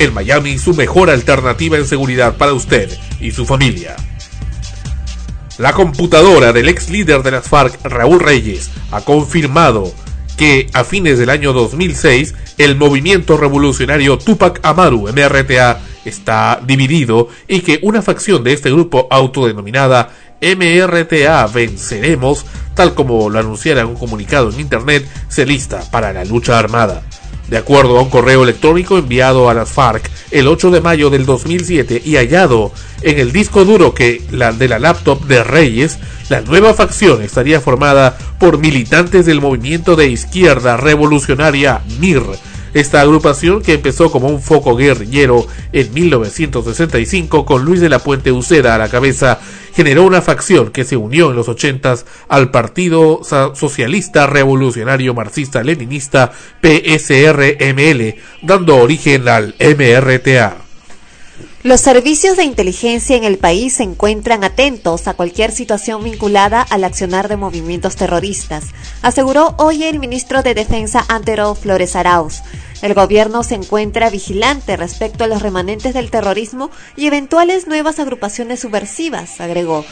En Miami, su mejor alternativa en seguridad para usted y su familia. La computadora del ex líder de las FARC, Raúl Reyes, ha confirmado que a fines del año 2006 el movimiento revolucionario Tupac Amaru MRTA está dividido y que una facción de este grupo autodenominada MRTA Venceremos, tal como lo anunciara en un comunicado en internet, se lista para la lucha armada. De acuerdo a un correo electrónico enviado a las FARC el 8 de mayo del 2007 y hallado en el disco duro que la de la laptop de Reyes, la nueva facción estaría formada por militantes del movimiento de izquierda revolucionaria MIR, esta agrupación, que empezó como un foco guerrillero en 1965 con Luis de la Puente Uceda a la cabeza, generó una facción que se unió en los 80 al Partido Socialista Revolucionario Marxista Leninista PSRML, dando origen al MRTA. Los servicios de inteligencia en el país se encuentran atentos a cualquier situación vinculada al accionar de movimientos terroristas, aseguró hoy el ministro de Defensa Antero Flores Arauz. El gobierno se encuentra vigilante respecto a los remanentes del terrorismo y eventuales nuevas agrupaciones subversivas, agregó.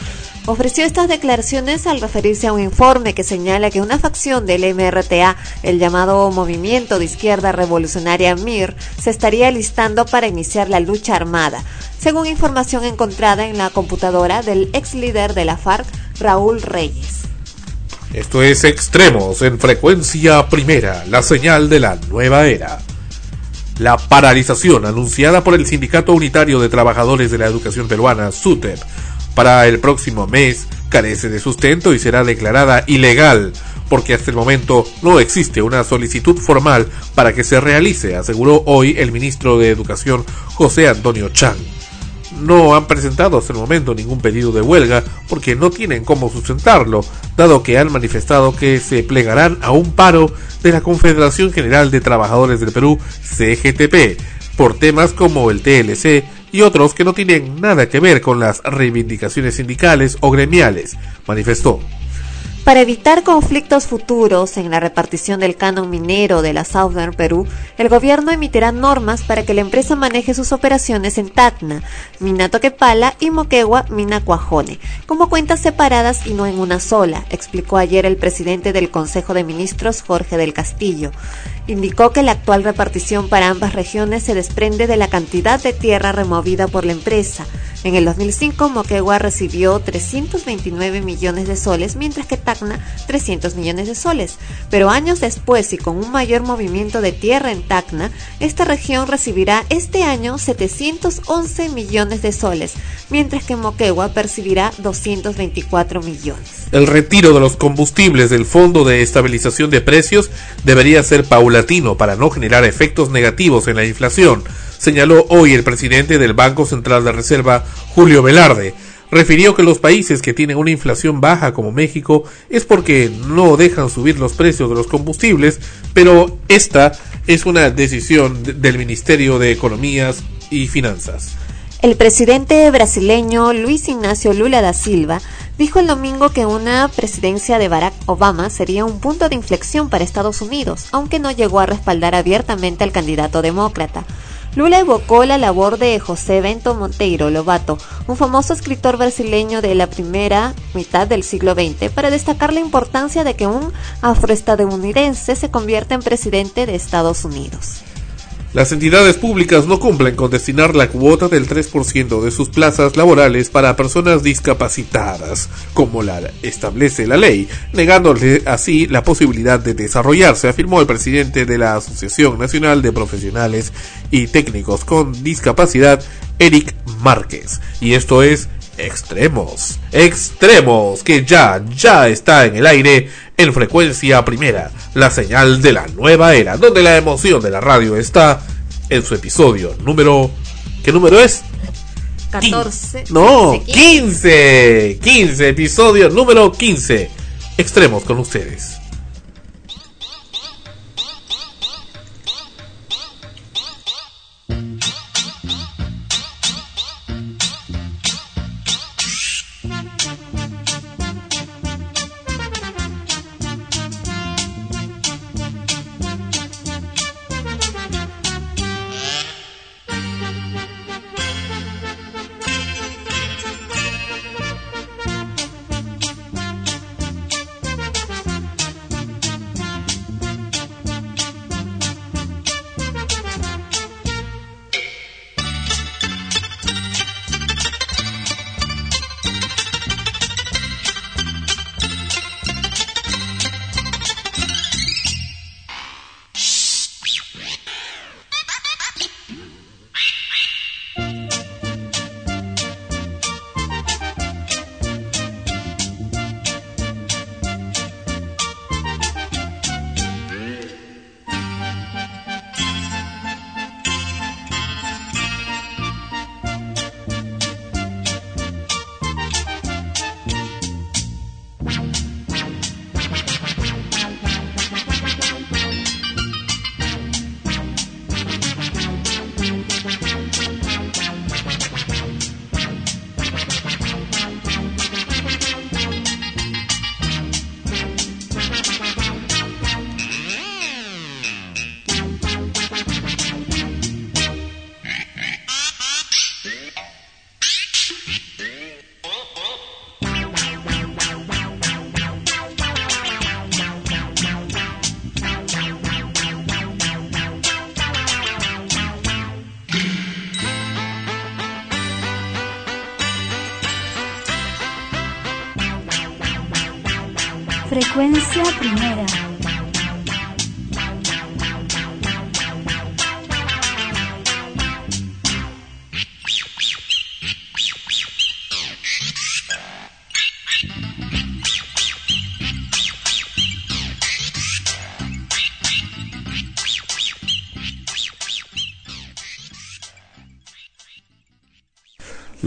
Ofreció estas declaraciones al referirse a un informe que señala que una facción del MRTA, el llamado Movimiento de Izquierda Revolucionaria MIR, se estaría listando para iniciar la lucha armada, según información encontrada en la computadora del ex líder de la FARC, Raúl Reyes. Esto es Extremos en frecuencia primera, la señal de la nueva era. La paralización anunciada por el Sindicato Unitario de Trabajadores de la Educación Peruana, SUTEP, para el próximo mes carece de sustento y será declarada ilegal, porque hasta el momento no existe una solicitud formal para que se realice, aseguró hoy el ministro de Educación José Antonio Chan no han presentado hasta el momento ningún pedido de huelga porque no tienen cómo sustentarlo, dado que han manifestado que se plegarán a un paro de la Confederación General de Trabajadores del Perú, CGTP, por temas como el TLC y otros que no tienen nada que ver con las reivindicaciones sindicales o gremiales, manifestó. Para evitar conflictos futuros en la repartición del canon minero de la Southern Perú, el gobierno emitirá normas para que la empresa maneje sus operaciones en Tacna, Minatoquepala y Moquegua, Minacuajone, como cuentas separadas y no en una sola, explicó ayer el presidente del Consejo de Ministros, Jorge del Castillo. Indicó que la actual repartición para ambas regiones se desprende de la cantidad de tierra removida por la empresa. En el 2005, Moquegua recibió 329 millones de soles, mientras que Tacna 300 millones de soles. Pero años después y con un mayor movimiento de tierra en Tacna, esta región recibirá este año 711 millones de soles, mientras que Moquegua percibirá 224 millones. El retiro de los combustibles del Fondo de Estabilización de Precios debería ser paulatino para no generar efectos negativos en la inflación, señaló hoy el presidente del Banco Central de Reserva, Julio Velarde. Refirió que los países que tienen una inflación baja como México es porque no dejan subir los precios de los combustibles, pero esta es una decisión del Ministerio de Economías y Finanzas. El presidente brasileño Luis Ignacio Lula da Silva dijo el domingo que una presidencia de Barack Obama sería un punto de inflexión para Estados Unidos, aunque no llegó a respaldar abiertamente al candidato demócrata. Lula evocó la labor de José Bento Monteiro Lobato, un famoso escritor brasileño de la primera mitad del siglo XX, para destacar la importancia de que un afroestadounidense se convierta en presidente de Estados Unidos. Las entidades públicas no cumplen con destinar la cuota del 3% de sus plazas laborales para personas discapacitadas, como la establece la ley, negándole así la posibilidad de desarrollarse, afirmó el presidente de la Asociación Nacional de Profesionales y Técnicos con Discapacidad, Eric Márquez. Y esto es Extremos. Extremos, que ya, ya está en el aire en frecuencia primera, la señal de la nueva era, donde la emoción de la radio está en su episodio número... ¿Qué número es? 14. No, 15. 15, episodio número 15. Extremos con ustedes.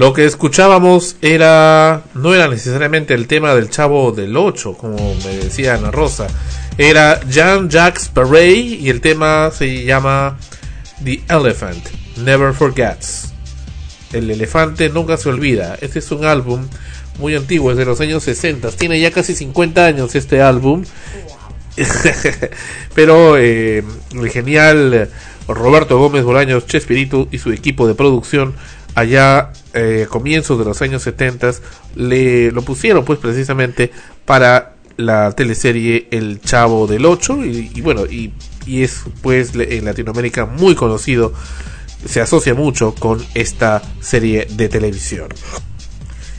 Lo que escuchábamos era no era necesariamente el tema del Chavo del 8, como me decía Ana Rosa. Era Jean-Jacques Perret y el tema se llama The Elephant Never Forgets. El elefante nunca se olvida. Este es un álbum muy antiguo, es de los años 60. Tiene ya casi 50 años este álbum. Pero eh, el genial Roberto Gómez Bolaños Chespirito y su equipo de producción allá eh, comienzos de los años 70 le lo pusieron pues precisamente para la teleserie El Chavo del 8 y, bueno y, y, es pues en Latinoamérica muy conocido se asocia mucho con esta serie de televisión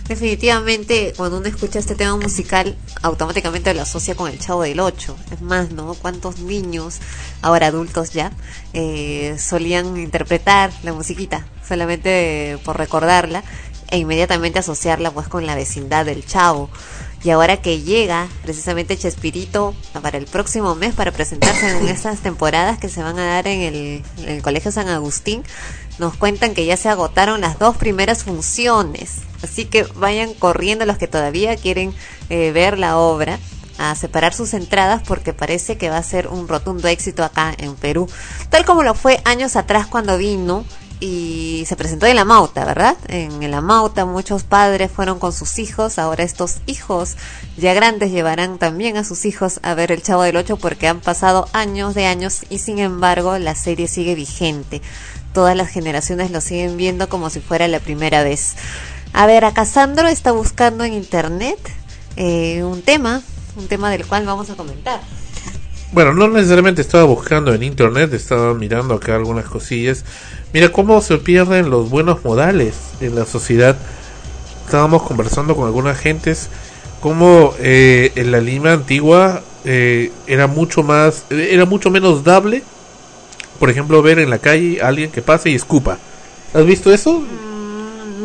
Definitivamente, cuando uno escucha este tema musical, automáticamente lo asocia con el Chavo del 8. Es más, ¿no? ¿Cuántos niños, ahora adultos ya, eh, solían interpretar la musiquita solamente por recordarla e inmediatamente asociarla pues con la vecindad del Chavo? Y ahora que llega precisamente Chespirito para el próximo mes para presentarse en estas temporadas que se van a dar en el, en el Colegio San Agustín, nos cuentan que ya se agotaron las dos primeras funciones. Así que vayan corriendo los que todavía quieren eh, ver la obra a separar sus entradas porque parece que va a ser un rotundo éxito acá en Perú. Tal como lo fue años atrás cuando vino y se presentó en la Mauta, ¿verdad? En la Mauta muchos padres fueron con sus hijos, ahora estos hijos ya grandes llevarán también a sus hijos a ver el Chavo del Ocho porque han pasado años de años y sin embargo la serie sigue vigente. Todas las generaciones lo siguen viendo como si fuera la primera vez. A ver, acá Sandro está buscando en internet eh, un tema, un tema del cual vamos a comentar. Bueno, no necesariamente estaba buscando en internet, estaba mirando acá algunas cosillas. Mira cómo se pierden los buenos modales en la sociedad. Estábamos conversando con algunas gentes cómo eh, en la Lima antigua eh, era mucho más, era mucho menos dable. Por ejemplo, ver en la calle a alguien que pase y escupa. ¿Has visto eso? Mm,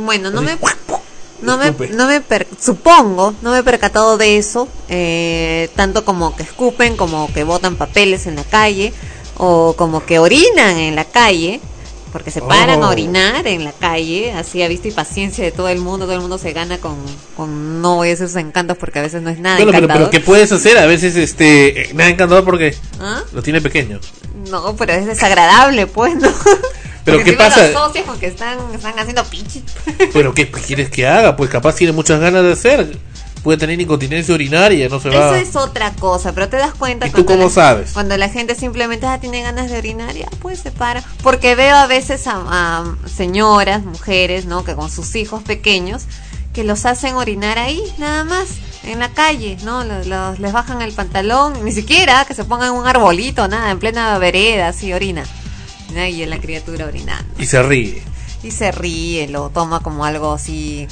bueno, no me no me, no me per, supongo, no me he percatado de eso, eh, tanto como que escupen, como que botan papeles en la calle, o como que orinan en la calle, porque se paran a Oh. orinar en la calle, así a vista y paciencia de todo el mundo, todo el mundo se gana con, con no esos encantos porque a veces no es nada Bueno, pero, encantador. pero ¿qué puedes hacer? A veces, este, eh, nada encantador porque ¿Ah? lo tiene pequeño. No, pero es desagradable, pues, ¿no? Pero Porque ¿qué pasa? Los asocias con que están, están haciendo pichi. Pero ¿qué quieres que haga? Pues capaz tiene muchas ganas de hacer. Puede tener incontinencia urinaria, no se Eso va. es otra cosa, pero te das cuenta ¿Y tú cuando cómo la- sabes? Cuando la gente simplemente ah, tiene ganas de orinar, ya pues se para. Porque veo a veces a, a señoras, mujeres, ¿no? Que con sus hijos pequeños, que los hacen orinar ahí, nada más, en la calle, ¿no? Los, los- les bajan el pantalón, ni siquiera que se pongan un arbolito, nada, en plena vereda, así orina. ¿No? Y es la criatura orinando Y se ríe. y se ríe, lo toma como algo así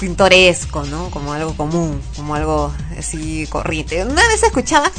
pintoresco, ¿no? Como algo común, como algo así corriente. Una vez escuchaba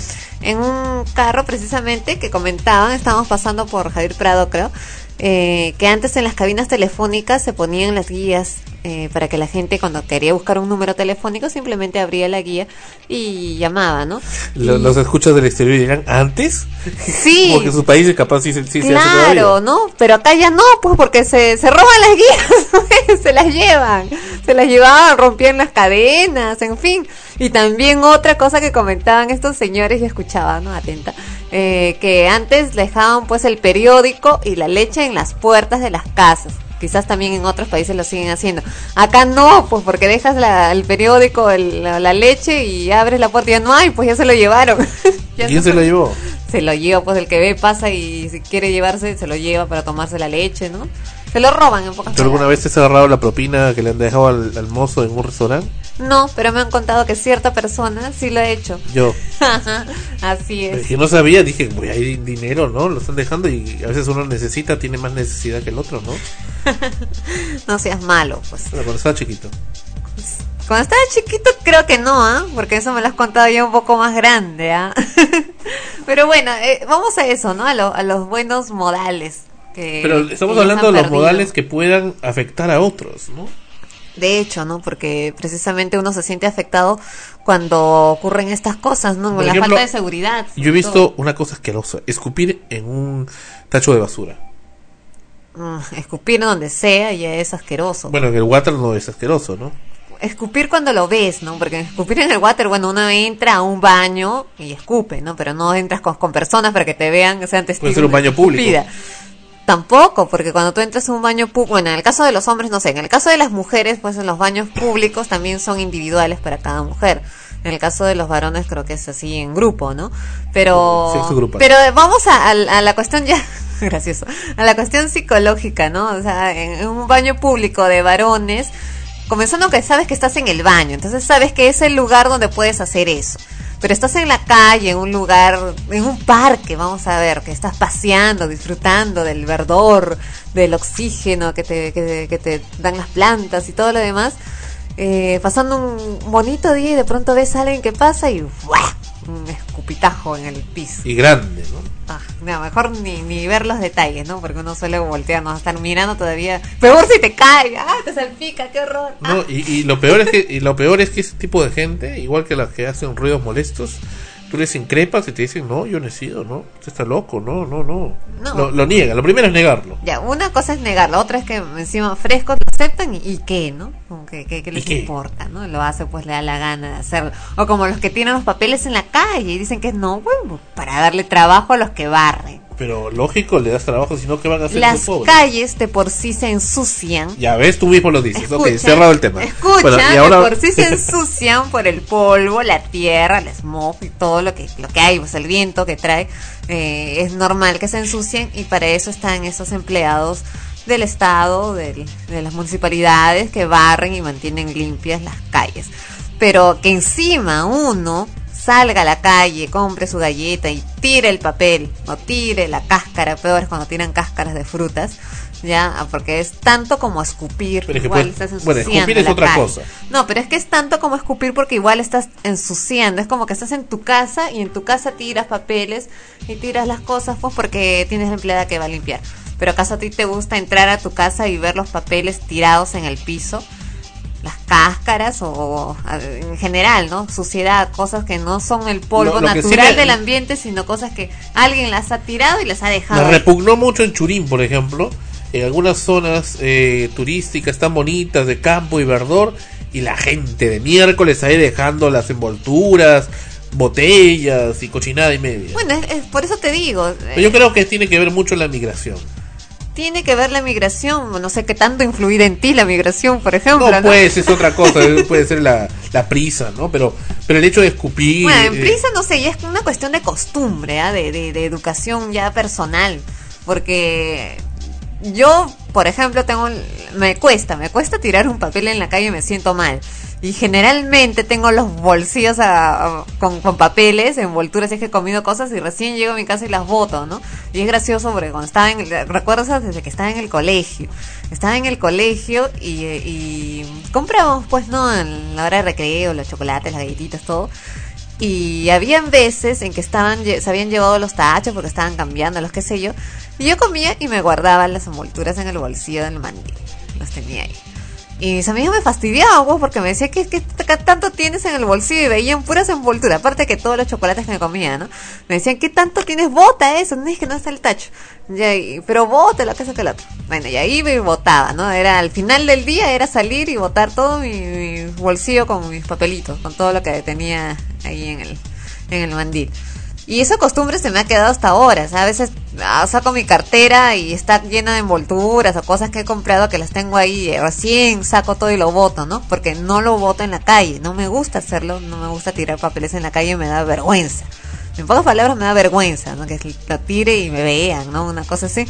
en un carro precisamente que comentaban, estábamos pasando por Javier Prado, creo, eh, que antes en las cabinas telefónicas se ponían las guías eh, para que la gente cuando quería buscar un número telefónico simplemente abría la guía y llamaba, ¿no? Lo- Y- Los escuchas del exterior dirán, ¿antes? Sí. Porque sus países capaz sí, sí Claro. ¿no? Pero acá ya no, pues porque se, se roban las guías, pues, se las llevan, se las llevaban, rompían las cadenas, en fin. Y también otra cosa que comentaban estos señores, y escuchaba, ¿no? Atenta, eh, que antes dejaban pues el periódico y la leche en las puertas de las casas. Quizás también en otros países lo siguen haciendo. Acá no, pues porque dejas la- el periódico, el- la, la leche y abres la puerta y ya no hay, pues ya se lo llevaron. Ya ¿Quién se lo llevó? se lo lleva, pues el que ve pasa y si quiere llevarse, se lo lleva para tomarse la leche, ¿no? Se lo roban en pocas ¿Tú alguna vez te has agarrado la propina que le han dejado al, al mozo en un restaurante? No, pero me han contado que cierta persona sí lo ha hecho. Yo. Así es. Que no sabía, dije, güey, hay dinero, ¿no? Lo están dejando y a veces uno necesita, tiene más necesidad que el otro, ¿no? No seas malo, pues. Pero cuando estaba chiquito. Cuando estaba chiquito creo que no, ¿ah? Porque eso me lo has contado ya un poco más grande, ¿ah? Pero bueno, eh, vamos a eso, ¿no? A, lo- a los buenos modales. Que, Pero estamos que hablando de los perdido. modales que puedan afectar a otros, ¿no? De hecho, ¿no? Porque precisamente uno se siente afectado cuando ocurren estas cosas, ¿no? Por la ejemplo, falta de seguridad. Yo he visto todo. una cosa asquerosa, escupir en un tacho de basura. Mm, escupir donde sea ya es asqueroso. Bueno, en el water no es asqueroso, ¿no? Escupir cuando lo ves, ¿no? Porque escupir en el water, bueno, uno entra a un baño y escupe, ¿no? Pero no entras con, con personas para que te vean, que sean testigos. ser un baño público. Tampoco, porque cuando tú entras a un baño público, bueno, en el caso de los hombres, no sé, en el caso de las mujeres, pues en los baños públicos también son individuales para cada mujer. En el caso de los varones creo que es así en grupo, ¿no? Pero, pero vamos a, a- a la cuestión ya, gracioso, a la cuestión psicológica, ¿no? O sea, en, en un baño público de varones, comenzando que sabes que estás en el baño, entonces sabes que es el lugar donde puedes hacer eso. Pero estás en la calle, en un lugar, en un parque, vamos a ver, que estás paseando, disfrutando del verdor, del oxígeno que te, que, te- dan las plantas y todo lo demás, eh, pasando un bonito día y de pronto ves a alguien que pasa y ¡buah! un escupitajo en el piso. Y grande, ¿no? Ah, no, mejor ni, ni ver los detalles, ¿no? Porque uno suele voltear, no estar mirando todavía. Peor si te cae, ah, te salpica, qué horror. Ah. No, y, y lo peor es que y lo peor es que ese tipo de gente, igual que las que hacen ruidos molestos, tú les increpas y te dicen, "No, yo no he sido, no, usted está loco, no, no, no." No. Lo, lo niega, lo primero es negarlo. Ya, una cosa es negar, la otra es que encima frescos lo aceptan y, y qué, ¿no? Como que, que- que les qué? importa, ¿no? Lo hace pues le da la gana de hacerlo. O como los que tienen los papeles en la calle y dicen que es no, bueno, para darle trabajo a los que barren. Pero lógico, le das trabajo, sino que van a hacer Las calles de por sí se ensucian Ya ves, tú mismo lo dices. ok, Escucha, cerrado el tema. Escucha, Bueno, y ahora por sí se ensucian por el polvo, la tierra, el smog y todo lo que, lo que hay, pues el viento que trae. eh, es normal que se ensucien y para eso están esos empleados del Estado, del- de las municipalidades que barren y mantienen limpias las calles. Pero que encima uno salga a la calle, compre su galleta y tire el papel o tire la cáscara, peor es cuando tiran cáscaras de frutas, ya, Ah, porque es tanto como escupir, Pero es que igual puede- estás bueno, ensuciando escupir es la otra calle. cosa. No, pero es que es tanto como escupir porque igual estás ensuciando, es como que estás en tu casa y en tu casa tiras papeles y tiras las cosas pues porque tienes la empleada que va a limpiar. Pero acaso a ti te gusta entrar a tu casa y ver los papeles tirados en el piso, las cáscaras o, en general, ¿no? Suciedad, cosas que no son el polvo sí natural me- del ambiente, sino cosas que alguien las ha tirado y las ha dejado. me repugnó mucho en Churín, por ejemplo, en algunas zonas eh, turísticas tan bonitas de campo y verdor y la gente de miércoles ahí dejando las envolturas, botellas y cochinada y media. Bueno, es, es- por eso te digo. Yo creo que tiene que ver mucho la migración. Tiene que ver la migración, no sé qué tanto influir en ti la migración, por ejemplo. No, pues es otra cosa, puede ser la, la prisa, ¿no? Pero, pero el hecho de escupir. Bueno, en eh, prisa no sé, ya es una cuestión de costumbre, ¿ah? de, de, de educación ya personal, porque yo, por ejemplo, tengo, me cuesta, me cuesta tirar un papel en la calle y me siento mal. Y generalmente tengo los bolsillos a- a- con, con papeles, envolturas, es que he comido cosas y recién llego a mi casa y las boto, ¿no? Y es gracioso porque cuando estaba en, recuerdo desde que estaba en el colegio. Estaba en el colegio y, y comprábamos, pues, ¿no? En la hora de recreo, los chocolates, las galletitas, todo. Y habían veces en que estaban se habían llevado los tachos porque estaban cambiando, los qué sé yo. Y yo comía y me guardaba las envolturas en el bolsillo del mandil. Los tenía ahí. Y mis amigos me fastidiaban, pues, porque me decían que, que tanto tienes en el bolsillo y veían puras envolturas. Aparte que todos los chocolates que me comía, ¿no? Me decían, ¿qué tanto tienes? Bota eso, no es que no está el tacho. Pero bota que eso que el otro. Bueno, y ahí me botaba, ¿no? Era al final del día era salir y botar todo mi, mi bolsillo con mis papelitos, con todo lo que tenía ahí en el, en el mandil. Y esa costumbre se me ha quedado hasta ahora. o sea, a veces ah, saco mi cartera y está llena de envolturas o cosas que he comprado que las tengo ahí. eh, Recién saco todo y lo boto, ¿no? Porque no lo boto en la calle. No me gusta hacerlo. No me gusta tirar papeles en la calle. Me da vergüenza. En pocas palabras me da vergüenza, ¿no? Que lo tire y me vean, ¿no? Una cosa así.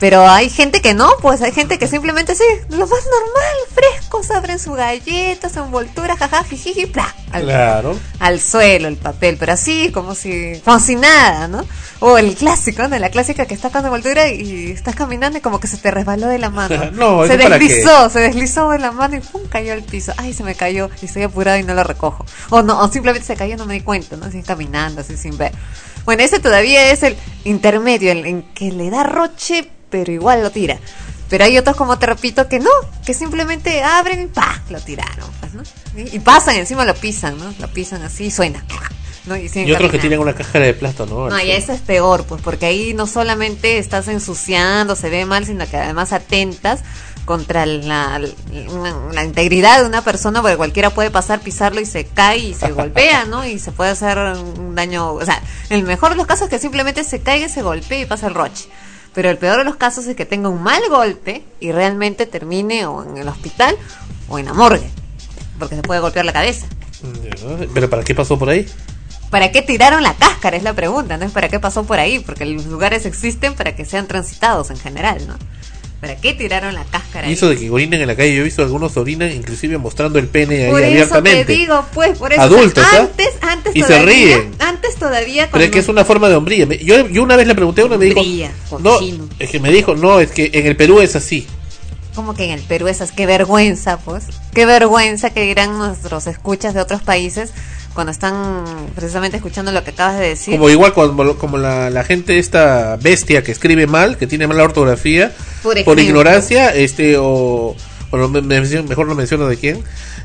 Pero hay gente que no, pues hay gente que simplemente sí, lo más normal, frescos, abren su galleta, su envoltura, jaja, jijiji, pla, al, Claro. al suelo el papel, pero así, como si, como si nada, ¿no? O el clásico, ¿no? La clásica que está con envoltura y estás caminando y como que se te resbaló de la mano. No, se deslizó, se deslizó de la mano y pum, cayó al piso. Ay, se me cayó y estoy apurado y no lo recojo. O no, o simplemente se cayó y no me di cuenta, ¿no? Así caminando, así sin ver. Bueno, ese todavía es el intermedio, el en que le da roche, pero igual lo tira. Pero hay otros, como te repito, que no, que simplemente abren y ¡pa! lo tiraron. pues, ¿no? Y, y pasan, encima lo pisan, ¿no? Lo pisan así y suena. ¿no? Y, Y otros que tienen una cáscara de plátano, ¿no? No, y eso es peor, pues, porque ahí no solamente estás ensuciando, se ve mal, sino que además atentas contra la, la, la integridad de una persona, porque cualquiera puede pasar, pisarlo y se cae y se golpea, ¿no? Y se puede hacer un daño, o sea, el mejor de los casos es que simplemente se caiga, se golpee y pasa el roche. Pero el peor de los casos es que tenga un mal golpe y realmente termine o en el hospital o en la morgue, porque se puede golpear la cabeza. Pero ¿para qué pasó por ahí? ¿Para qué tiraron la cáscara? Es la pregunta, ¿no? Es para qué pasó por ahí, porque los lugares existen para que sean transitados en general, ¿no? ¿Para qué tiraron la cáscara? Y ahí? eso de que orinen en la calle, yo he visto algunos orinan inclusive mostrando el pene ahí por eso abiertamente. te digo, pues, por eso. Adultos, ¿ah? antes, antes Y se todavía, ríen. Antes todavía Pero es que es una forma de hombría. Yo, yo una vez le pregunté a uno y me dijo, Hombría, no, es que me dijo, no, es que en el Perú es así. Como que en el Perú esas, qué vergüenza, pues. Qué vergüenza que dirán nuestros escuchas de otros países cuando están precisamente escuchando lo que acabas de decir. Como igual como, como la, la gente esta bestia que escribe mal, que tiene mala ortografía, Por por, ignorancia, este o, o no, me- me- mejor no menciono de quién,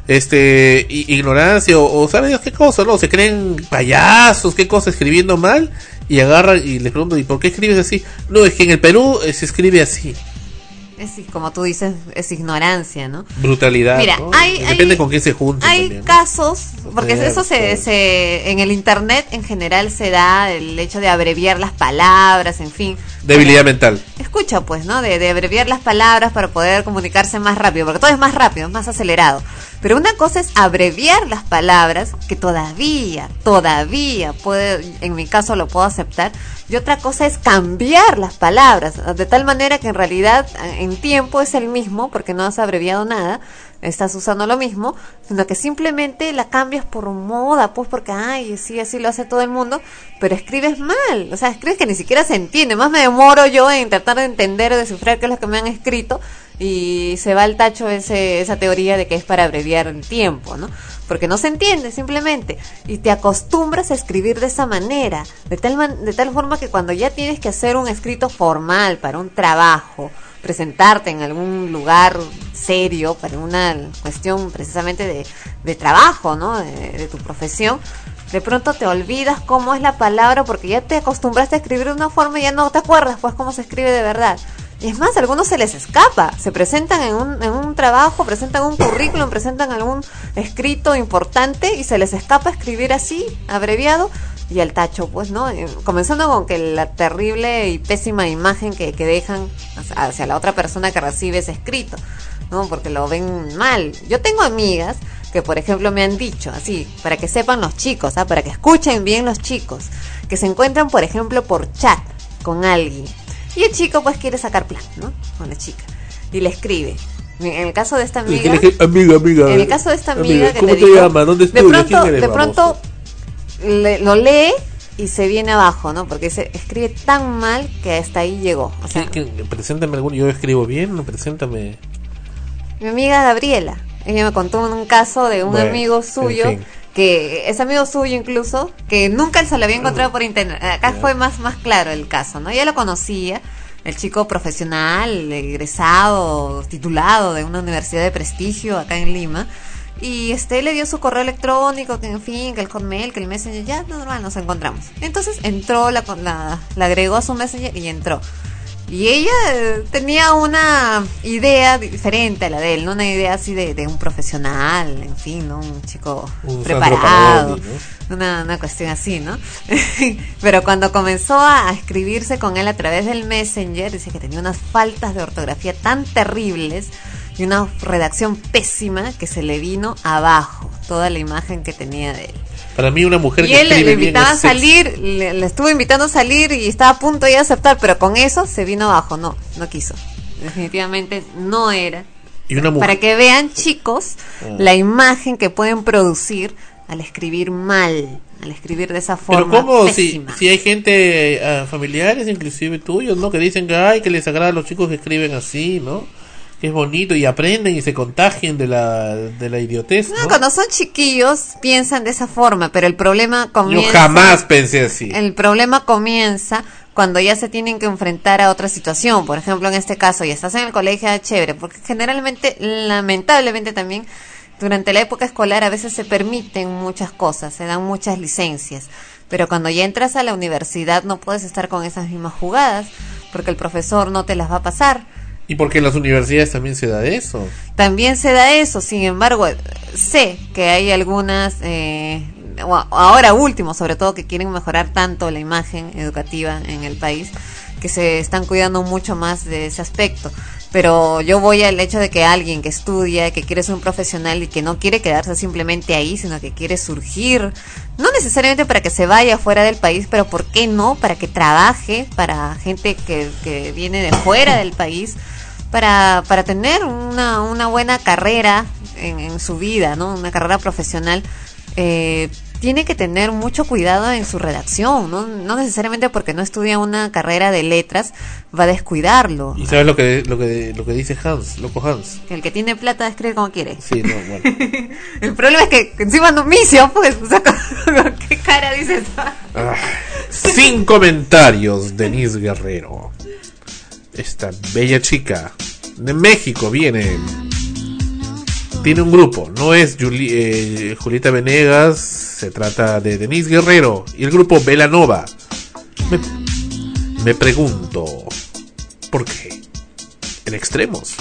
este ignorancia o, o sabe Dios qué cosa, no, se creen payasos, qué cosa escribiendo mal y agarran y les pregunto, ¿y por qué escribes así? No, es que en el Perú eh, se escribe así, Es, como tú dices, es ignorancia, ¿no? brutalidad. Mira, ¿no? hay- depende hay- con quién se junten Hay también, ¿no? casos, porque Cierto. eso se, se, en el internet en general se da el hecho de abreviar las palabras, en fin. Debilidad mental. Escucha, pues, ¿no? De, de abreviar las palabras para poder comunicarse más rápido, porque todo es más rápido, es más acelerado. Pero una cosa es abreviar las palabras, que todavía, todavía puede, en mi caso lo puedo aceptar, y otra cosa es cambiar las palabras, de tal manera que en realidad en tiempo es el mismo, porque no has abreviado nada, estás usando lo mismo, sino que simplemente la cambias por moda, pues porque, ay, sí, así lo hace todo el mundo, pero escribes mal, o sea, escribes que ni siquiera se entiende, más me demoro yo en tratar de entender o descifrar qué es lo que me han escrito y se va al tacho ese, esa teoría de que es para abreviar el tiempo, ¿no? Porque no se entiende simplemente y te acostumbras a escribir de esa manera, de tal, man- de tal forma que cuando ya tienes que hacer un escrito formal para un trabajo, presentarte en algún lugar serio para una cuestión precisamente de, de trabajo, ¿no? De, de tu profesión. De pronto te olvidas cómo es la palabra porque ya te acostumbraste a escribir de una forma y ya no te acuerdas pues cómo se escribe de verdad. Y es más, a algunos se les escapa, se presentan en un, en un trabajo, presentan un currículum, presentan algún escrito importante y se les escapa escribir así, abreviado, y al tacho, pues, ¿no? Eh, Comenzando con que la terrible y pésima imagen que, que dejan hacia- la otra persona que recibe ese escrito, ¿no? Porque lo ven mal. Yo tengo amigas que, por ejemplo, me han dicho, así, para que sepan los chicos, ¿ah? para que escuchen bien los chicos, que se encuentran, por ejemplo, por chat con alguien. Y el chico, pues, quiere sacar plan, ¿no? Con la chica. Y le escribe. En el caso de esta amiga... En el caso de esta amiga, que ¿Cómo te te digo, llamas? ¿Dónde de pronto, ¿Quién eres, de pronto le- lo lee y se viene abajo, ¿no? Porque se escribe tan mal que hasta ahí llegó. O sea, ¿Qué- qué? Preséntame alguno. Yo escribo bien, preséntame. mi amiga Gabriela, ella me contó un caso de un Bueno, amigo en suyo fin. Que es amigo suyo incluso que nunca se lo había encontrado por internet. Acá fue más más claro el caso, ¿no? Ella lo conocía, el chico profesional, egresado, titulado de una universidad de prestigio acá en Lima. Y este le dio su correo electrónico, que en fin, que el Hotmail, que el Messenger, ya normal, nos encontramos. Entonces entró, la, la, la agregó a su Messenger y entró. Y ella eh, tenía una idea diferente a la de él, ¿no? Una idea así de, de un profesional, en fin, ¿no? Un chico Un preparado. Una, una cuestión así, ¿no? Pero cuando comenzó a escribirse con él a través del Messenger, dice que tenía unas faltas de ortografía tan terribles y una redacción pésima que se le vino abajo toda la imagen que tenía de él. Para mí una mujer Y que él le, escribe le bien invitaba a salir, le, le estuvo invitando a salir y estaba a punto de aceptar, pero con eso se vino abajo. No, no quiso. Definitivamente no era. Y una mujer. Para que vean, chicos, Ah. la imagen que pueden producir al escribir mal, al escribir de esa Pero forma. cómo si, si hay gente, ah, familiares inclusive tuyos, ¿no? Que dicen que, ay, que les agrada a los chicos que escriben así, ¿no? Es bonito y aprenden y se contagian de la, de la idiotez, No, ¿no? cuando son chiquillos piensan de esa forma, pero el problema Yo comienza. jamás pensé así. El problema comienza cuando ya se tienen que enfrentar a otra situación. Por ejemplo, en este caso, ya estás en el colegio, ah, chévere, porque generalmente, lamentablemente también, durante la época escolar a veces se permiten muchas cosas, se dan muchas licencias. Pero cuando ya entras a la universidad no puedes estar con esas mismas jugadas, porque el profesor no te las va a pasar. Y porque en las universidades también se da eso. También se da eso, sin embargo, sé que hay algunas, eh, ahora último sobre todo, que quieren mejorar tanto la imagen educativa en el país, que se están cuidando mucho más de ese aspecto. Pero yo voy al hecho de que alguien que estudia, que quiere ser un profesional y que no quiere quedarse simplemente ahí, sino que quiere surgir, no necesariamente para que se vaya fuera del país, pero ¿por qué no? Para que trabaje para gente que, que viene de fuera del país, para, para tener una, una buena carrera en, en su vida, ¿no? Una carrera profesional, eh, tiene que tener mucho cuidado en su redacción, ¿no? No necesariamente porque no estudia una carrera de letras va a descuidarlo. Y sabes lo que, lo que, lo que dice Hans, loco Hans. Que el que tiene plata escribe como quiere. Sí, no, bueno. El problema es que encima no misio, pues, o sea, ¿con, con qué cara dices? Ah, sin comentarios, Denise Guerrero. Esta bella chica de México viene. Tiene un grupo, no es Juli- eh, Julieta Venegas, se trata de Denise Guerrero y el grupo Velanova. Me, me pregunto, ¿por qué? En extremos.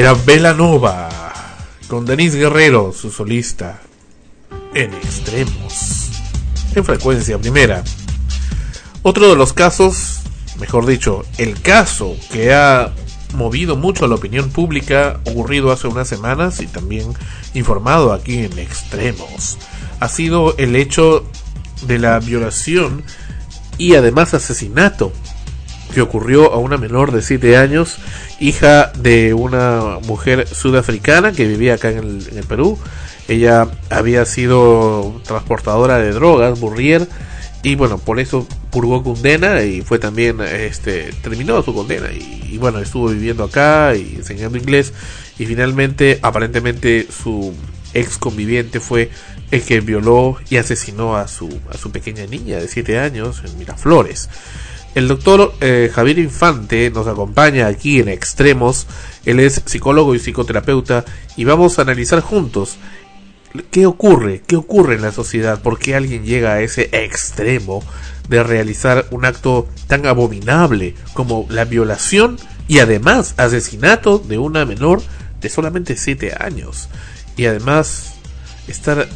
Era Bella Nova con Denise Guerrero, su solista, en extremos, en frecuencia primera. Otro de los casos, mejor dicho, el caso que ha movido mucho a la opinión pública, ocurrido hace unas semanas y también informado aquí en extremos, ha sido el hecho de la violación y además asesinato que ocurrió a una menor de 7 años, hija de una mujer sudafricana que vivía acá en el, en el Perú. Ella había sido transportadora de drogas, burrier, y bueno, por eso purgó condena y fue también, este, terminó su condena y, bueno, estuvo viviendo acá y enseñando inglés y finalmente, aparentemente, su ex conviviente fue el que violó y asesinó a su, a su pequeña niña de 7 años en Miraflores. El doctor eh, Javier Infante nos acompaña aquí en Extremos. Él es psicólogo y psicoterapeuta y vamos a analizar juntos qué ocurre, qué ocurre en la sociedad, por qué alguien llega a ese extremo de realizar un acto tan abominable como la violación y además asesinato de una menor de solamente 7 años. Y además estar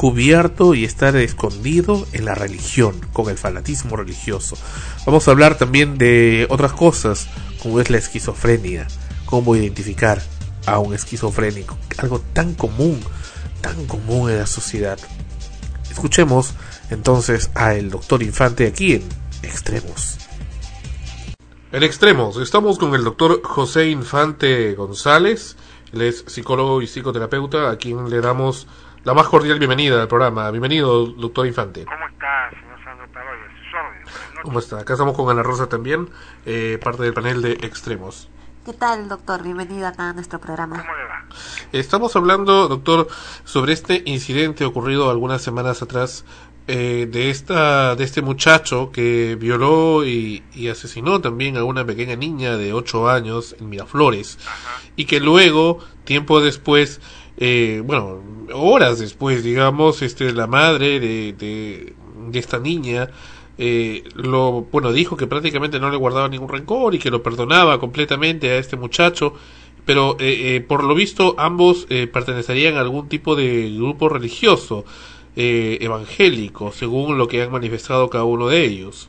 cubierto y estar escondido en la religión, con el fanatismo religioso. Vamos a hablar también de otras cosas, como es la esquizofrenia, cómo identificar a un esquizofrénico, algo tan común, tan común en la sociedad. Escuchemos entonces a el doctor Infante aquí en Extremos. En Extremos, estamos con el doctor José Infante González, él es psicólogo y psicoterapeuta, a quien le damos la más cordial bienvenida al programa. Bienvenido, doctor Infante. ¿Cómo está, señor Sandro. ¿Cómo está? Acá estamos con Ana Rosa también, eh, parte del panel de Extremos. ¿Qué tal, doctor? Bienvenido acá a nuestro programa. ¿Cómo le va? Estamos hablando, doctor, sobre este incidente ocurrido algunas semanas atrás eh, de esta de este muchacho que violó y, y asesinó también a una pequeña niña de 8 años en Miraflores y que luego, tiempo después, eh, bueno, horas después, digamos, este la madre de, de, esta niña eh, lo bueno dijo que prácticamente no le guardaba ningún rencor y que lo perdonaba completamente a este muchacho pero eh, eh, por lo visto ambos eh, pertenecerían a algún tipo de grupo religioso evangélico según lo que han manifestado cada uno de ellos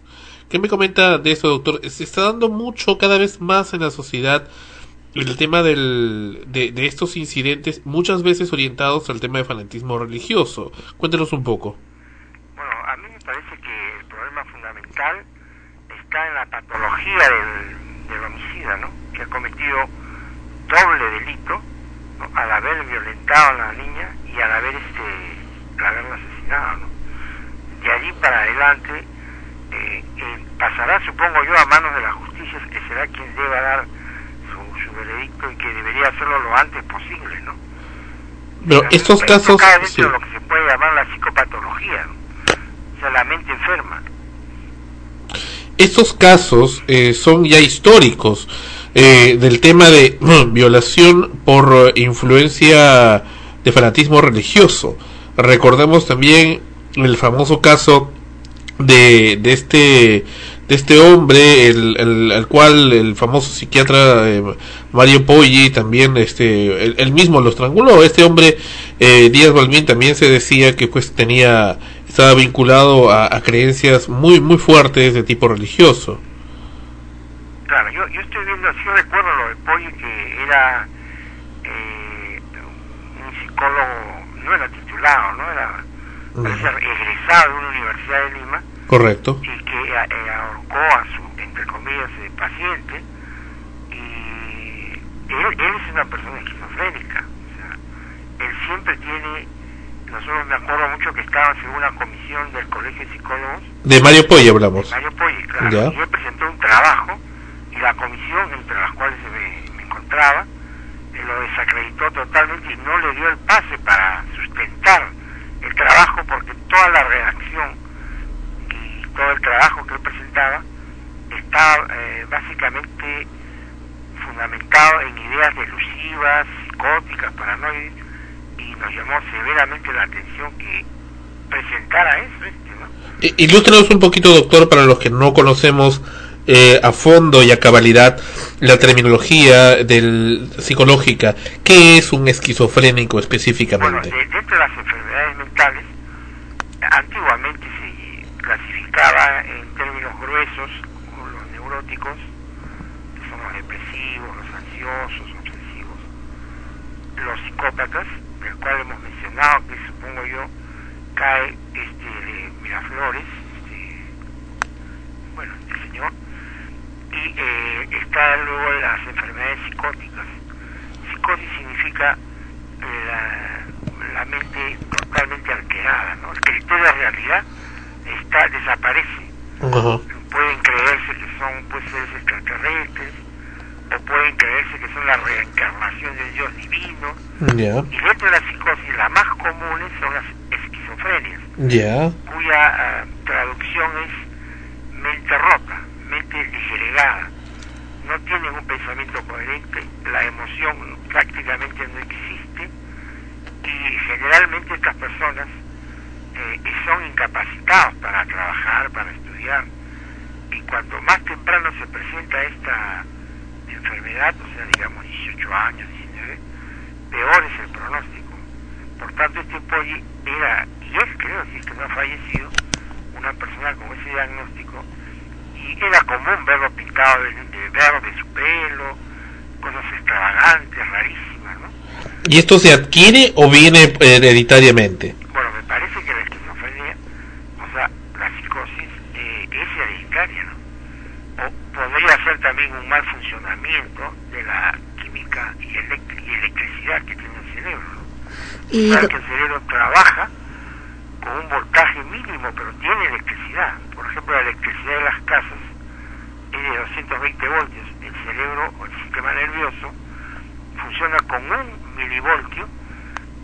¿qué me comenta de eso doctor? se está dando mucho cada vez más en la sociedad el tema del, de, estos incidentes muchas veces orientados al tema de fanatismo religioso cuéntenos un poco Bueno, a mí me parece que el problema fundamental está en la patología del, del homicida, ¿no? Que ha cometido doble delito al haber violentado a la niña y al haber este, al haberla asesinado, ¿no? De allí para adelante eh, eh, pasará, supongo yo, a manos de la justicia, que será quien deba dar su, veredicto y que debería hacerlo lo antes posible, ¿no? pero estos Esto casos cae dentro sí. de lo que se puede llamar la psicopatología, ¿no? o sea, la mente enferma. estos casos eh, son ya históricos eh, del tema de violación por influencia de fanatismo religioso. Recordemos también el famoso caso de, de este de este hombre el, el, el cual el famoso psiquiatra eh, Mario Poggi también este él, él mismo lo estranguló este hombre eh, Díaz Balbín también se decía que pues tenía estaba vinculado a, a creencias muy muy fuertes de tipo religioso. Claro, yo, yo estoy viendo, sí recuerdo lo de Polly, que era eh, un psicólogo, no era titulado, no era, parece egresado de una universidad de Lima, correcto. Y que eh, ahorcó a su, entre comillas, eh, paciente, y él, él es una persona esquizofrénica, o sea, él siempre tiene, nosotros me acuerdo mucho que estaba en una comisión del Colegio de Psicólogos, de Mario Poggi hablamos. Mario Poggi, claro, Ya. y él presentó un trabajo y la comisión entre las cuales me, me encontraba eh, lo desacreditó totalmente y no le dio el pase para sustentar el trabajo porque toda la redacción todo el trabajo que él presentaba está eh, básicamente fundamentado en ideas delusivas, psicóticas, paranoides y nos llamó severamente la atención que presentara eso este, ¿no? Un poquito, doctor, para los que no conocemos eh, a fondo y a cabalidad la terminología del psicológica. ¿Qué es un esquizofrénico Bueno, específicamente? de- dentro de las enfermedades mentales, antiguamente en términos gruesos como los neuróticos, que son los depresivos, los ansiosos, obsesivos, los psicópatas, del cual hemos mencionado que supongo yo cae este de Miraflores, este, bueno, el señor, y eh, está luego las enfermedades psicóticas. Psicosis significa la, la mente totalmente alterada, ¿no? El criterio de realidad está desaparece. Pueden creerse que son pues seres extraterrestres, o pueden creerse que son la reencarnación del Dios divino. Y dentro de la psicosis, las más comunes son las esquizofrenias, ya, cuya ah, traducción es mente rota, mente disgregada. No tienen un pensamiento coherente, la emoción prácticamente no existe y generalmente estas personas eh, son incapacitados para trabajar, para estudiar. Y cuanto más temprano se presenta esta enfermedad, o sea, digamos 18 años, 19, peor es el pronóstico. Por tanto, este Poggi era, y es, creo, si es que no ha fallecido, una persona con ese diagnóstico, y era común verlo pintado de, de verde su pelo, cosas extravagantes, rarísimas. ¿Y esto se adquiere o viene hereditariamente? Bueno, me parece que la esquizofrenia, o sea, la psicosis eh, es hereditaria, ¿no? Podría ser también un mal funcionamiento de la química y, y electricidad que tiene el cerebro. Y que el cerebro trabaja con un voltaje mínimo, pero tiene electricidad. Por ejemplo, la electricidad de las casas es de 220 voltios. El cerebro o el sistema nervioso funciona con un milivoltio,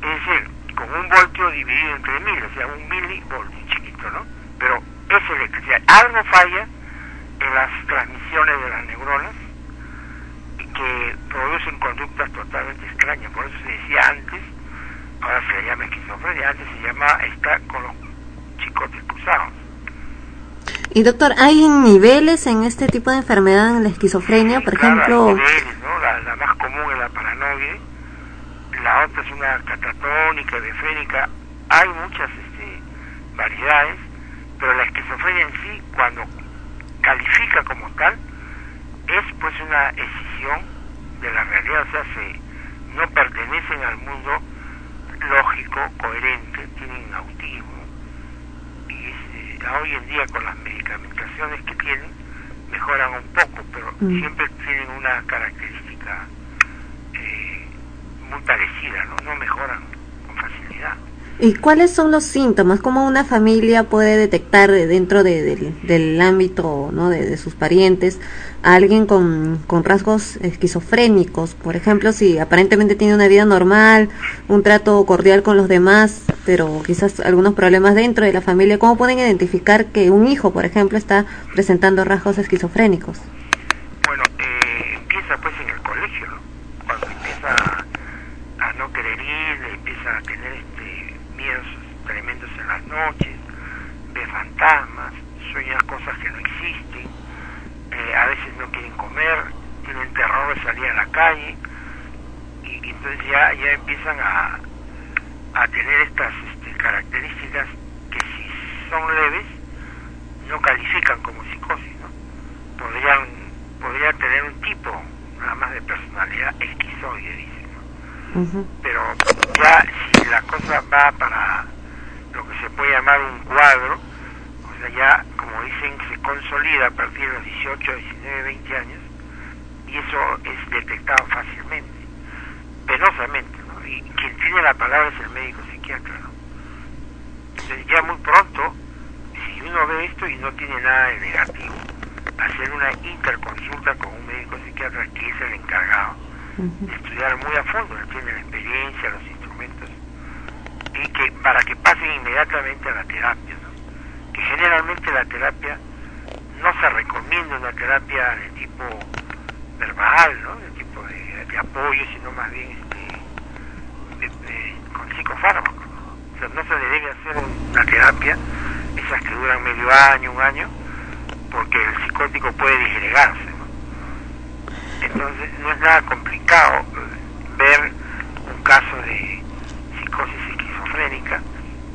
es decir, con un voltio dividido entre mil, o sea, un milivoltio chiquito, ¿no? Pero es electricidad. Algo falla las transmisiones de las neuronas que producen conductas totalmente extrañas. Por eso se decía antes, ahora se le llama esquizofrenia, antes se llamaba está con los chicotes cruzados. Y doctor, ¿hay niveles en este tipo de enfermedad en la esquizofrenia? Por Claro, hay ejemplo, niveles, ¿no? la, la más común es la paranoide, la otra es una catatónica, befrénica, hay muchas este, variedades, pero la esquizofrenia en sí, cuando califica como tal, es pues una escisión de la realidad, o sea, se, no pertenecen al mundo lógico, coherente, tienen autismo, y es, eh, hoy en día con las medicamentaciones que tienen, mejoran un poco, pero Mm. siempre tienen una característica eh, muy parecida, ¿no? No mejoran con facilidad. ¿Y cuáles son los síntomas? ¿Cómo una familia puede detectar dentro de- del, del ámbito ¿no? de, de sus parientes a alguien con, con rasgos esquizofrénicos? Por ejemplo, si aparentemente tiene una vida normal, un trato cordial con los demás, pero quizás algunos problemas dentro de la familia, ¿cómo pueden identificar que un hijo, por ejemplo, está presentando rasgos esquizofrénicos? Bueno, eh, empieza pues en el colegio, ¿no? Cuando empieza a, a no querer ir, empieza a tener este, miedos tremendos en las noches, ve fantasmas, sueña cosas que no existen, eh, a veces no quieren comer, tienen terror de salir a la calle, y, y entonces ya, ya empiezan a, a tener estas este, características que si son leves, no califican como psicosis, ¿no? Podrían, podría tener un tipo nada más de personalidad esquizoide, dicen, ¿no? Pero ya si la cosa va para lo que se puede llamar un cuadro, o sea, ya como dicen, se consolida a partir de los 18, 19, 20 años, y eso es detectado fácilmente, penosamente, ¿no? Y quien tiene la palabra es el médico psiquiatra, ¿no? Entonces, ya muy pronto, si uno ve esto y no tiene nada de negativo, hacer una interconsulta con un médico psiquiatra que es el encargado de estudiar muy a fondo, él tiene la experiencia, los y que para que pasen inmediatamente a la terapia, que generalmente la terapia no se recomienda una terapia de tipo verbal, ¿no? de tipo de, apoyo, sino más bien este, de- con psicofármacos. ¿no? O sea, no se le debe hacer una terapia, esas que duran medio año, un año, porque el psicótico puede disgregarse. ¿no? Entonces no es nada complicado ver un caso de psicosis esquizofrénica,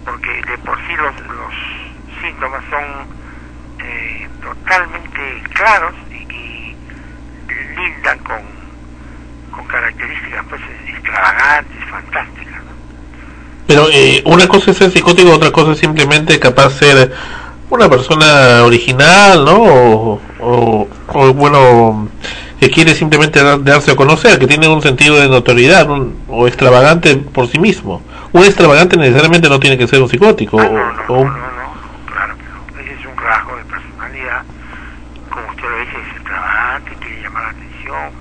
porque de por sí los, los síntomas son eh, totalmente claros y, y lindan con, con características pues extravagantes, fantásticas. Pero eh, una cosa es ser psicótico, otra cosa es simplemente capaz ser una persona original, ¿no? O, o- o, bueno, que quiere simplemente dar- darse a conocer, que tiene un sentido de notoriedad un- o extravagante por sí mismo. Un extravagante necesariamente no tiene que ser un psicótico. Ah, o- no, no, o no, no, claro no. Ese es un rasgo de personalidad, como usted lo dice, es extravagante, quiere llamar la atención,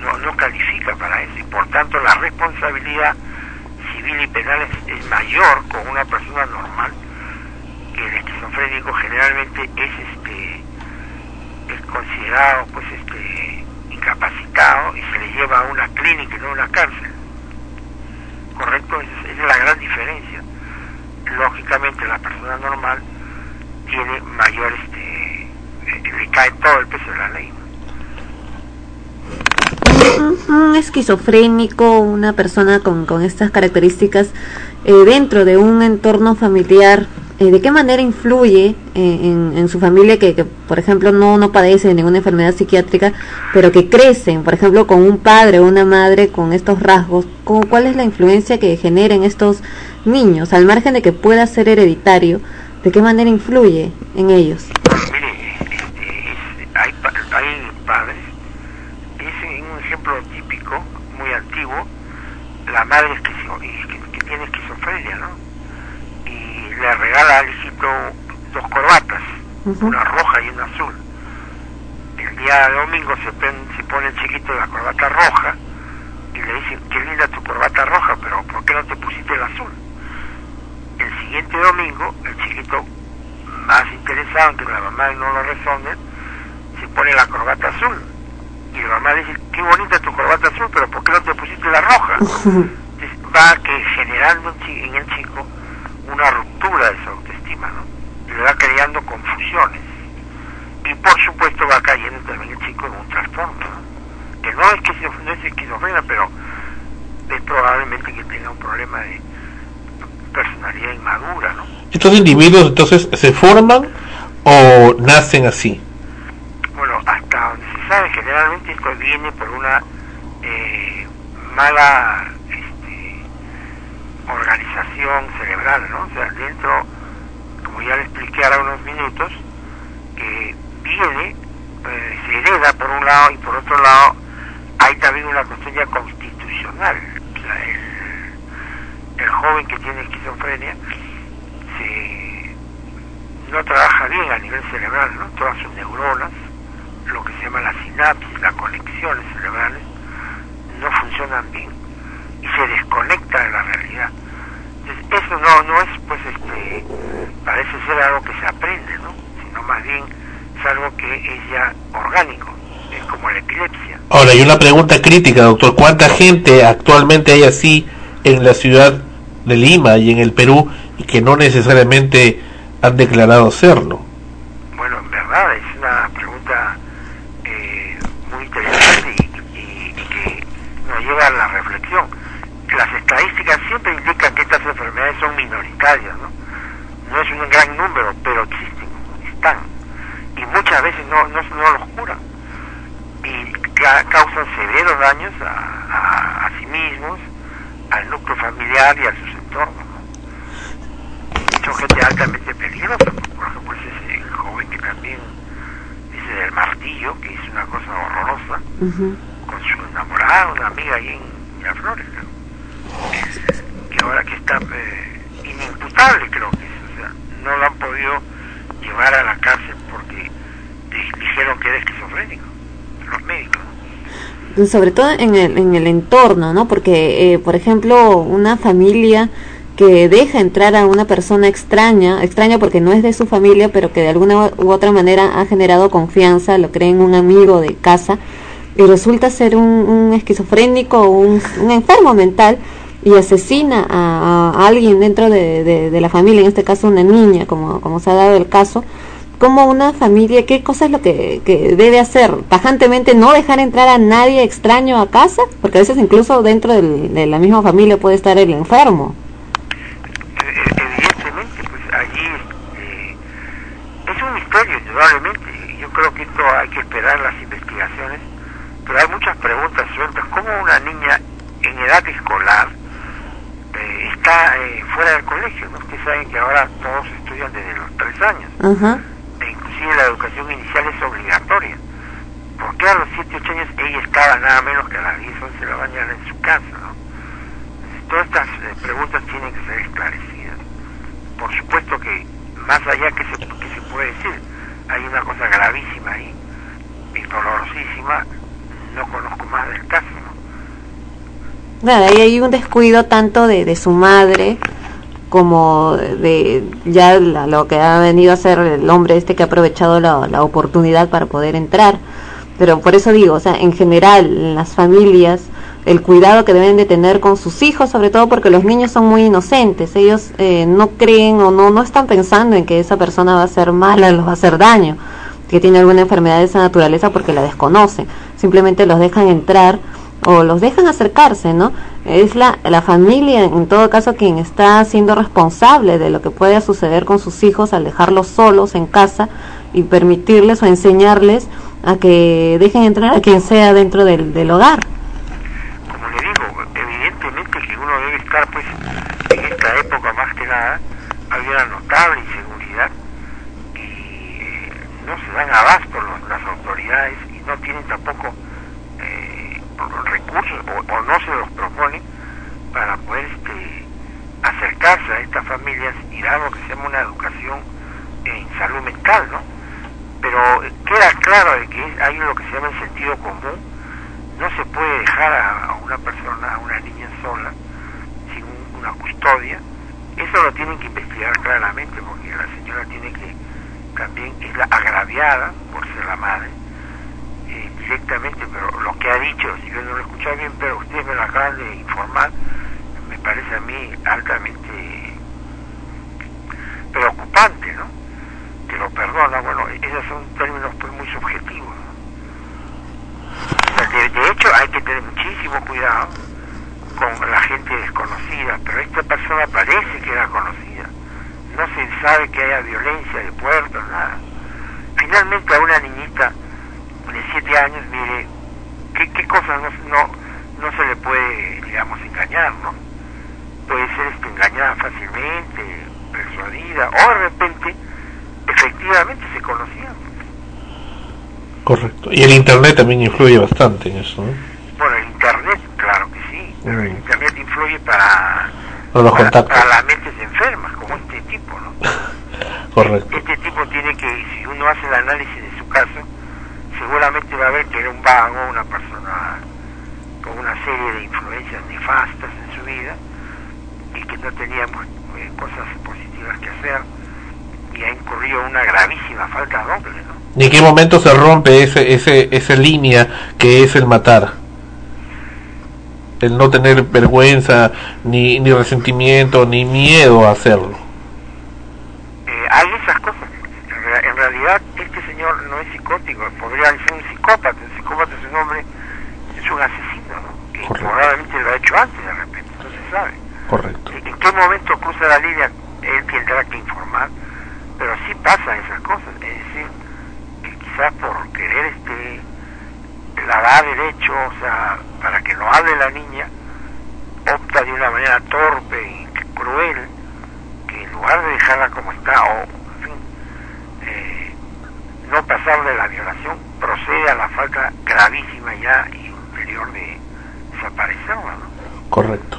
no, no califica para eso y por tanto la responsabilidad civil y penal es, es mayor con una persona normal que el esquizofrénico generalmente es este es considerado pues este incapacitado y se le lleva a una clínica y no a una cárcel correcto esa es, la gran diferencia. Lógicamente la persona normal tiene mayor este eh, le cae todo el peso de la ley un esquizofrénico, una persona con, con estas características eh, dentro de un entorno familiar, eh, ¿de qué manera influye eh, en, su familia que, por ejemplo, no, no padece de ninguna enfermedad psiquiátrica, pero que crecen, por ejemplo, con un padre o una madre con estos rasgos? ¿Cómo- ¿Cuál es la influencia que generen estos niños, al margen de que pueda ser hereditario? ¿De qué manera influye en ellos? Mire, este, es- hay, pa- hay padres, es un ejemplo típico, muy antiguo, la madre que, que tiene esquizofrenia, ¿no? Le regala al hijito dos corbatas, una roja y una azul. El día domingo se, pen- se pone el chiquito la corbata roja y le dice, qué linda tu corbata roja, pero ¿por qué no te pusiste el azul? El siguiente domingo, el chiquito más interesado en que la mamá no lo responde, se pone la corbata azul. Y la mamá dice, qué bonita tu corbata azul, pero ¿por qué no te pusiste la roja? Entonces, va que generando en el chico una ruptura de su autoestima, ¿no? Le va creando confusiones. Y por supuesto va cayendo también el chico en un trastorno, ¿no? Que no es que no es esquizofrenia, pero es probablemente que tenga un problema de personalidad inmadura, ¿no? Estos individuos entonces se forman o nacen así. Bueno, hasta donde se sabe, generalmente esto viene por una eh, mala organización cerebral, ¿no? O sea, dentro, como ya le expliqué ahora unos minutos, que viene, eh, se hereda por un lado y por otro lado hay también una cuestión constitucional. O sea, el, el joven que tiene esquizofrenia se, no trabaja bien a nivel cerebral, ¿no? Todas sus neuronas, lo que se llama la sinapsis, las conexiones cerebrales, no funcionan bien y se desconecta de la realidad. eso no, no es, pues, este, parece ser algo que se aprende, ¿no? Sino más bien es algo que es ya orgánico, es como la epilepsia. Ahora, hay una pregunta crítica, doctor. ¿Cuánta gente actualmente hay así en la ciudad de Lima y en el Perú y que no necesariamente han declarado serlo? Bueno, en verdad es una pregunta eh, muy interesante y, y- y que nos lleva a la reflexión. Las estadísticas siempre indican que estas enfermedades son minoritarias, ¿no? No es un gran número, pero existen, están. Y muchas veces no, no, no los curan. Y ca- causan severos daños a, a, a sí mismos, al núcleo familiar y a sus entornos. ¿no? Son gente altamente peligrosa, ¿no? por ejemplo, ese, ese joven que también dice del martillo, que es una cosa horrorosa, Ujú. con su enamorada, una amiga ahí en Miraflores, ¿no? que ahora que está eh, inimputable creo que es, o sea, no lo han podido llevar a la cárcel porque di- dijeron que era esquizofrénico, los médicos. ¿no? Sobre todo en el, en el entorno, ¿no? Porque, eh, por ejemplo, una familia que deja entrar a una persona extraña, extraña porque no es de su familia, pero que de alguna u otra manera ha generado confianza, lo creen un amigo de casa, y resulta ser un, esquizofrénico o un, un enfermo mental y asesina a, a alguien dentro de, de- de la familia, en este caso una niña, como, como se ha dado el caso, como una familia, qué cosa es lo que, que debe hacer, tajantemente no dejar entrar a nadie extraño a casa, porque a veces incluso dentro del- de la misma familia puede estar el enfermo. Evidentemente pues allí eh, es un misterio indudablemente yo creo que esto hay que esperar las investigaciones pero hay muchas preguntas sueltas ¿cómo una niña en edad escolar eh, está eh, fuera del colegio ¿no? ustedes saben que ahora todos estudian desde los tres años Ajá. e la educación inicial es obligatoria ¿por qué a los 7, 8 años ella estaba nada menos que a las 10, 11 de la mañana en su casa ¿no? todas estas eh, preguntas tienen que ser esclarecidas. Por supuesto que más allá que se, que se puede decir, hay una cosa gravísima ahí y dolorosísima, no conozco más del caso. ¿no? Claro, ahí hay un descuido tanto de, de su madre como de ya la- lo que ha venido a hacer el hombre este que ha aprovechado la, la oportunidad para poder entrar. Pero por eso digo, o sea, en general, en las familias, el cuidado que deben de tener con sus hijos, sobre todo porque los niños son muy inocentes, ellos eh, no creen o no, no están pensando en que esa persona va a ser mala, les va a hacer daño, que tiene alguna enfermedad de esa naturaleza porque la desconocen, simplemente los dejan entrar o los dejan acercarse, ¿no? Es la, la familia, en todo caso, quien está siendo responsable de lo que pueda suceder con sus hijos al dejarlos solos en casa y permitirles o enseñarles a que dejen entrar a quien sea dentro del, del hogar. Como le digo, evidentemente que uno debe estar, pues, en esta época más que nada, hay una notable inseguridad y eh, no se dan abasto los- las autoridades y no tienen tampoco recursos o, o no se los proponen para poder este, acercarse a estas familias y dar lo que se llama una educación en salud mental, ¿no? Pero eh, queda claro de que hay lo que se llama el sentido común, no se puede dejar a, una persona, a una niña sola, sin un- una custodia, eso lo tienen que investigar claramente porque la señora tiene que también es la agraviada por ser la madre directamente pero lo que ha dicho si yo no lo he escuchado bien pero ustedes me lo acaban de informar me parece a mí altamente preocupante ¿no? que lo perdona bueno esos son términos pues muy subjetivos de, de hecho hay que tener muchísimo cuidado con la gente desconocida, pero esta persona parece que era conocida. No se sabe que haya violencia de puertas, nada. Finalmente a una niñita de 7 años, mire, ¿qué, qué cosas no, no, no se le puede, digamos, engañar, no? Puede ser este, engañada fácilmente, persuadida, o de repente, efectivamente se conocían. Correcto. Y el Internet también influye bastante en eso, ¿no? Bueno, el Internet, claro que sí, pero el. Internet influye para, Para los para, contactos. para las mentes enfermas, como este tipo, ¿no? Correcto. Este tipo tiene que, si uno hace el análisis de su caso, seguramente va a ver que era un vago, una persona serie de influencias nefastas en su vida, y que no teníamos eh, cosas positivas que hacer y ha incurrido una gravísima falta doble, ¿no? ¿Y en qué momento se rompe ese, ese, esa línea que es el matar? El no tener vergüenza, ni, ni resentimiento, ni miedo a hacerlo. Eh, hay esas cosas. En, rea- en realidad, este señor no es psicótico, podría ser un psicópata. Un psicópata es un hombre, es un asesino, ¿no? Que Correcto. probablemente lo ha hecho antes de repente, no se sabe. Correcto. ¿En en qué momento cruza la línea? Él tendrá que informar, pero sí pasan esas cosas. Es decir, que quizás por querer este lavar el hecho, o sea, para que no hable la niña, opta de una manera torpe y cruel, que en lugar de dejarla como está, o, en fin, eh, no pasar de la violación, procede a la falta gravísima ya y ulterior de desaparecerla, ¿no? Correcto.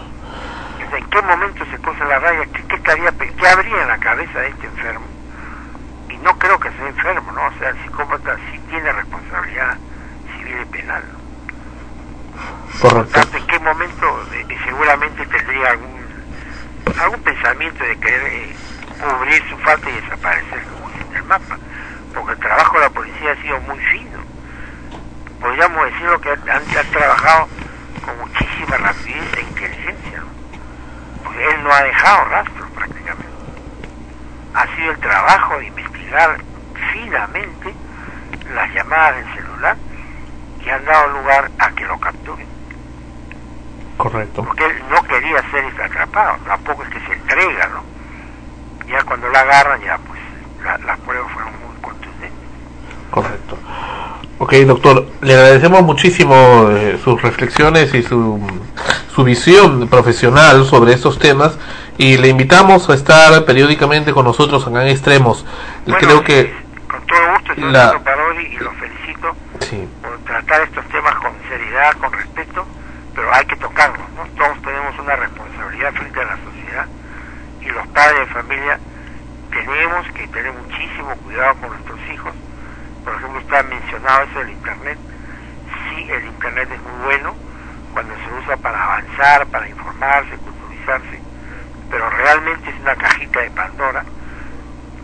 O sea, ¿En qué momento se cruza la raya? ¿Qué, qué, estaría pe- qué habría en la cabeza de este enfermo? Y no creo que sea enfermo, ¿no? O sea, el psicópata sí tiene responsabilidad civil y penal. ¿no? Por Correcto. tanto, ¿en qué momento eh, eh, seguramente tendría algún algún pensamiento de querer eh, cubrir su falta y desaparecer como dice en el mapa? Porque el trabajo de la policía ha sido muy fino. Podríamos decirlo que han, han trabajado con muchísima rapidez e inteligencia. ¿no? Porque él no ha dejado rastro prácticamente. Ha sido el trabajo de investigar finamente las llamadas del celular que han dado lugar a que lo capturen. Correcto. Porque él no quería ser atrapado, tampoco es que se entrega, ¿no? Ya cuando la agarran, ya pues la- las pruebas fueron muy contundentes. Correcto. Ok, doctor, le agradecemos muchísimo eh, sus reflexiones y su, su visión profesional sobre estos temas y le invitamos a estar periódicamente con nosotros acá en Extremos. Bueno, Creo que Con todo gusto, señor la- y lo felicito sí, por tratar estos temas con seriedad, con respeto, pero hay que tocarlos, ¿no? Todos tenemos una responsabilidad frente a la sociedad y los padres de familia tenemos que tener muchísimo cuidado con nuestros hijos. Por ejemplo, ha mencionado eso del Internet. Sí, el Internet es muy bueno cuando se usa para avanzar, para informarse, culturizarse, pero realmente es una cajita de Pandora.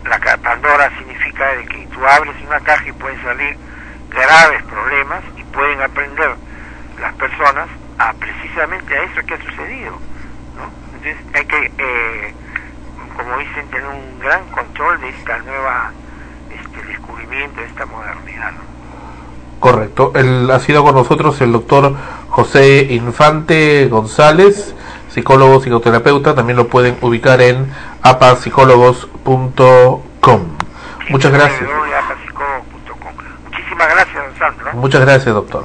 La Pandora significa de que tú abres una caja y pueden salir graves problemas y pueden aprender las personas a precisamente a eso que ha sucedido. Entonces hay que, eh, como dicen, tener un gran control de esta nueva este, descubrimiento, de esta modernidad. correcto. El, ha sido con nosotros el doctor José Infante González, psicólogo psicoterapeuta. También lo pueden ubicar en apapsicólogos.com. Muchas gracias. Muchísimas gracias, don Sandro. ¿eh? Muchas gracias, doctor.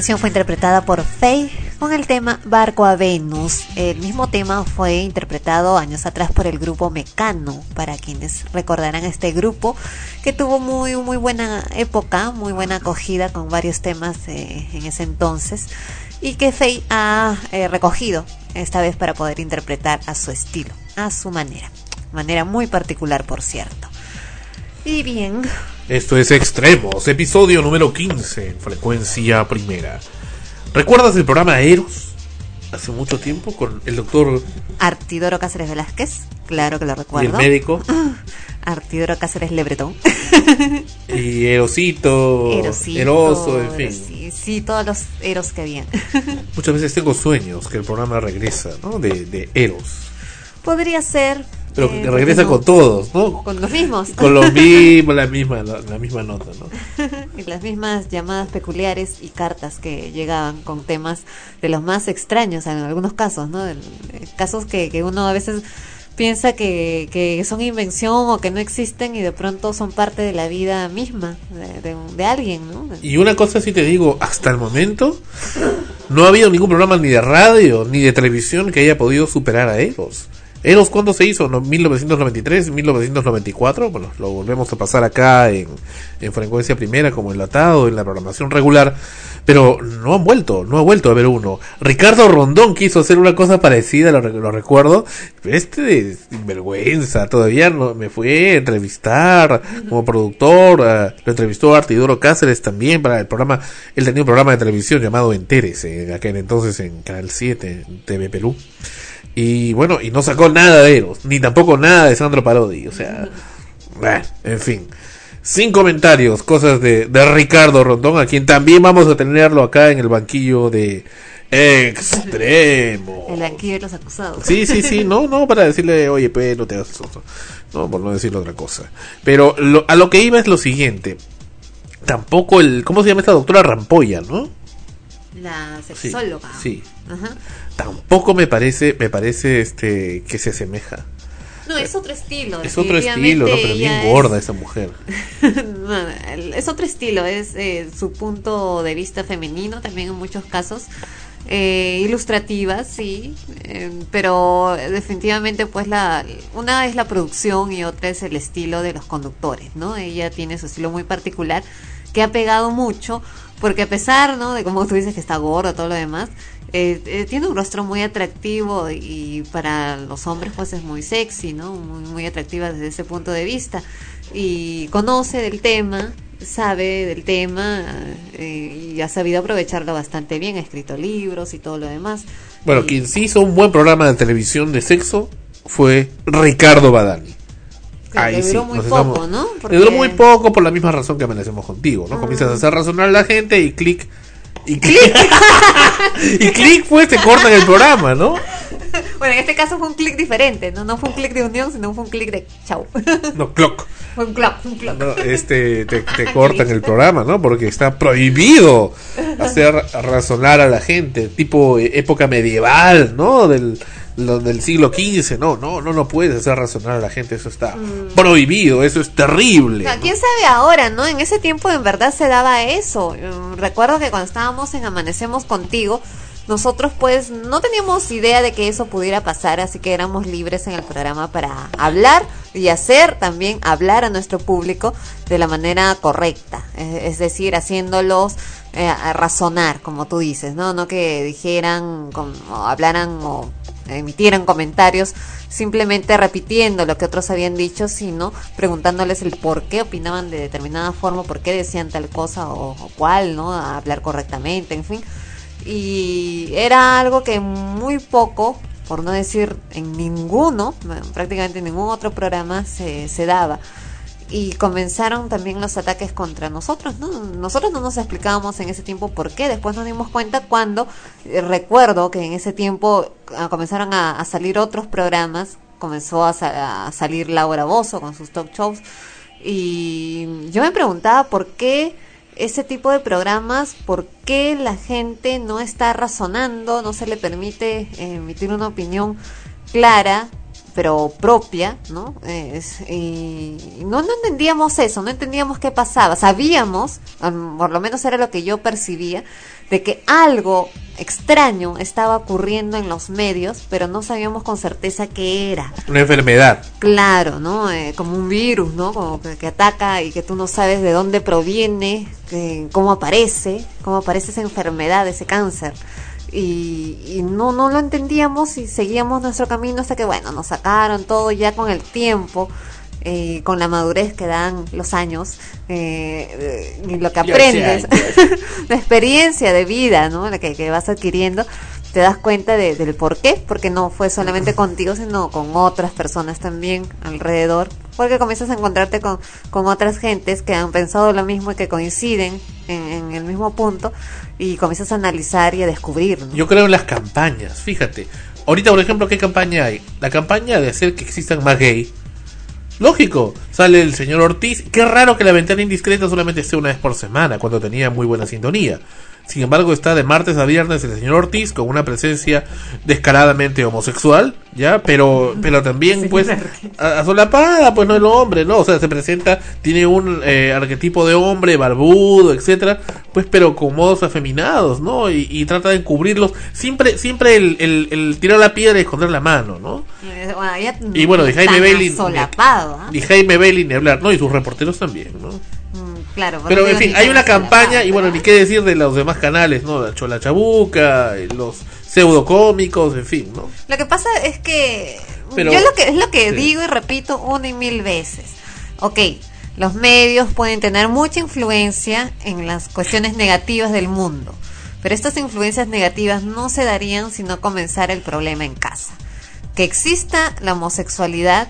Canción fue interpretada por Faye con el tema Barco a Venus. El mismo tema fue interpretado años atrás por el grupo Mecano, para quienes recordarán este grupo que tuvo muy muy buena época, muy buena acogida con varios temas eh, en ese entonces y que Faye ha eh, recogido esta vez para poder interpretar a su estilo, a su manera, manera muy particular por cierto. Y bien, Esto es Extremos, episodio número 15 en frecuencia primera. ¿Recuerdas el programa Eros? Hace mucho tiempo con el doctor Artidoro Cáceres Velázquez, claro que lo y el recuerdo. médico Artidoro Cáceres Lebretón. y Erosito, Erosito, Eroso, en fin. Sí, sí, todos los eros que habían. Muchas veces tengo sueños que el programa regresa, ¿no? De, de Eros. Podría ser. Pero eh, regresa con todos, ¿no? Con los mismos. Con los mismos, la misma, la, la misma nota, ¿no? y las mismas llamadas peculiares y cartas que llegaban con temas de los más extraños en algunos casos, ¿no? Eh, casos que, que uno a veces piensa que, que son invención o que no existen y de pronto son parte de la vida misma de, de- de alguien, ¿no? Y una cosa sí te digo, hasta el momento no ha habido ningún programa ni de radio ni de televisión que haya podido superar a Eros. Eros, ¿cuándo se hizo? ¿No? ¿1993? ¿1994? Bueno, lo volvemos a pasar acá en, en frecuencia primera como enlatado, en la programación regular. Pero no han vuelto, no ha vuelto a haber uno. Ricardo Rondón quiso hacer una cosa parecida, lo, lo recuerdo. Este es vergüenza, todavía no me fue a entrevistar como productor. eh, lo entrevistó Artidoro Cáceres también para el programa. Él tenía un programa de televisión llamado Enteres, en aquel entonces en Canal 7, en TV Perú. Y bueno, y no sacó nada de Eros, ni tampoco nada de Sandro Parodi. O sea, bueno, en fin. Sin comentarios, cosas de, de Ricardo Rondón, a quien también vamos a tenerlo acá en el banquillo de Extremo. El banquillo de los acusados. Sí, sí, sí, no, no, para decirle, oye, pues, no te hagas eso. No, por no decirle otra cosa. Pero lo- a lo que iba es lo siguiente. Tampoco el, ¿cómo se llama esta doctora Rampolla, no? La Sí, sexóloga. sí. Ajá. Tampoco me parece, me parece este, que se asemeja. No, es otro estilo. Es otro estilo, ¿no? Pero bien ella es- gorda esa mujer. No, es otro estilo, es eh, su punto de vista femenino también en muchos casos. Eh, ilustrativa, sí, eh, pero definitivamente pues la una es la producción y otra es el estilo de los conductores, ¿no? Ella tiene su estilo muy particular que ha pegado mucho porque a pesar, ¿no? De como tú dices que está gorda todo lo demás, eh, eh, tiene un rostro muy atractivo y para los hombres pues es muy sexy, ¿no? Muy, muy atractiva desde ese punto de vista y conoce del tema, sabe del tema eh, y ha sabido aprovecharlo bastante bien, ha escrito libros y todo lo demás. Bueno, Y- quien sí hizo un buen programa de televisión de sexo fue Ricardo Badani. que le duró muy nos poco, estamos- ¿no? Le duró Porque- muy poco por la misma razón que amanecemos contigo, ¿no? Comienzas a hacer razonar a la gente y clic. Y clic. y clic, pues te cortan el programa, ¿no? Bueno, en este caso fue un clic diferente, ¿no? No fue un clic de unión, sino fue un clic de chau. No, clock. fue un clock, un clock. No, este, te, te cortan el programa, ¿no? Porque está prohibido hacer razonar a la gente, tipo eh, época medieval, ¿no? Del, lo- del siglo XV, no, no, no, no puedes hacer razonar a la gente, eso está prohibido, eso es terrible. ¿Quién sabe ahora, no? En ese tiempo en verdad se daba eso. Mm, Recuerdo que cuando estábamos en Amanecemos contigo, nosotros pues no teníamos idea de que eso pudiera pasar, así que éramos libres en el programa para hablar y hacer también hablar a nuestro público de la manera correcta, es decir, haciéndolos eh, razonar, como tú dices, ¿no? No que dijeran, com- o hablaran o emitieran comentarios simplemente repitiendo lo que otros habían dicho, sino preguntándoles el por qué opinaban de determinada forma, por qué decían tal cosa o, o cual, ¿no? A hablar correctamente, en fin. Y era algo que muy poco, por no decir en ninguno, prácticamente en ningún otro programa se, se daba y comenzaron también los ataques contra nosotros, ¿no? Nosotros no nos explicábamos en ese tiempo por qué, después nos dimos cuenta cuando eh, recuerdo que en ese tiempo ah, comenzaron a, salir otros programas, comenzó a, a salir Laura Bozo con sus talk shows y yo me preguntaba por qué ese tipo de programas, por qué la gente no está razonando, no se le permite eh, emitir una opinión clara pero propia, ¿no? Es- y no, no entendíamos eso, no entendíamos qué pasaba. Sabíamos, am, por lo menos era lo que yo percibía, de que algo extraño estaba ocurriendo en los medios, pero no sabíamos con certeza qué era. Una enfermedad. Claro, ¿no? Eh, como un virus, ¿no? Como que, que ataca y que tú no sabes de dónde proviene, que- cómo aparece, cómo aparece esa enfermedad, ese cáncer. Y, y no, no lo entendíamos y seguíamos nuestro camino hasta que, bueno, nos sacaron todo ya con el tiempo. eh, con la madurez que dan los años eh, eh, y lo que aprendes, la experiencia de vida, ¿no? La que, que vas adquiriendo, te das cuenta de- del por qué, porque no fue solamente contigo, sino con otras personas también alrededor, porque comienzas a encontrarte con, con otras gentes que han pensado lo mismo y que coinciden en, el mismo punto y comienzas a analizar y a descubrir. Yo creo en las campañas, fíjate. Ahorita, por ejemplo, ¿qué campaña hay? La campaña de hacer que existan más gay. Lógico, sale el señor Ortiz. Qué raro que la ventana indiscreta solamente esté una vez por semana, cuando tenía muy buena sintonía. Sin embargo, está de martes a viernes el señor Ortiz con una presencia descaradamente homosexual, ¿ya? Pero, pero también, pues, a, a solapada, pues no el hombre, ¿no? O sea, se presenta, tiene un eh, arquetipo de hombre, barbudo, etcétera, pues, pero con modos afeminados, ¿no? Y, y trata de encubrirlos. Siempre, siempre el, el, el tirar la piedra y esconder la mano, ¿no? Eh, bueno, Y bueno, de Jaime Bailey. solapado, ¿ah? Y Jaime Bailey ni hablar, ¿no? Y sus reporteros también, ¿no? Claro, Pero en fin, hay una campaña, y bueno, ni qué decir de los demás canales, ¿no? La Chola Chabuca, eh, los pseudocómicos, en fin, ¿no? Lo que pasa es que Pero- yo lo que es lo que sí. digo y repito una y mil veces. Ok, los medios pueden tener mucha influencia en las cuestiones negativas del mundo, pero estas influencias negativas no se darían si no comenzara el problema en casa. Que exista la homosexualidad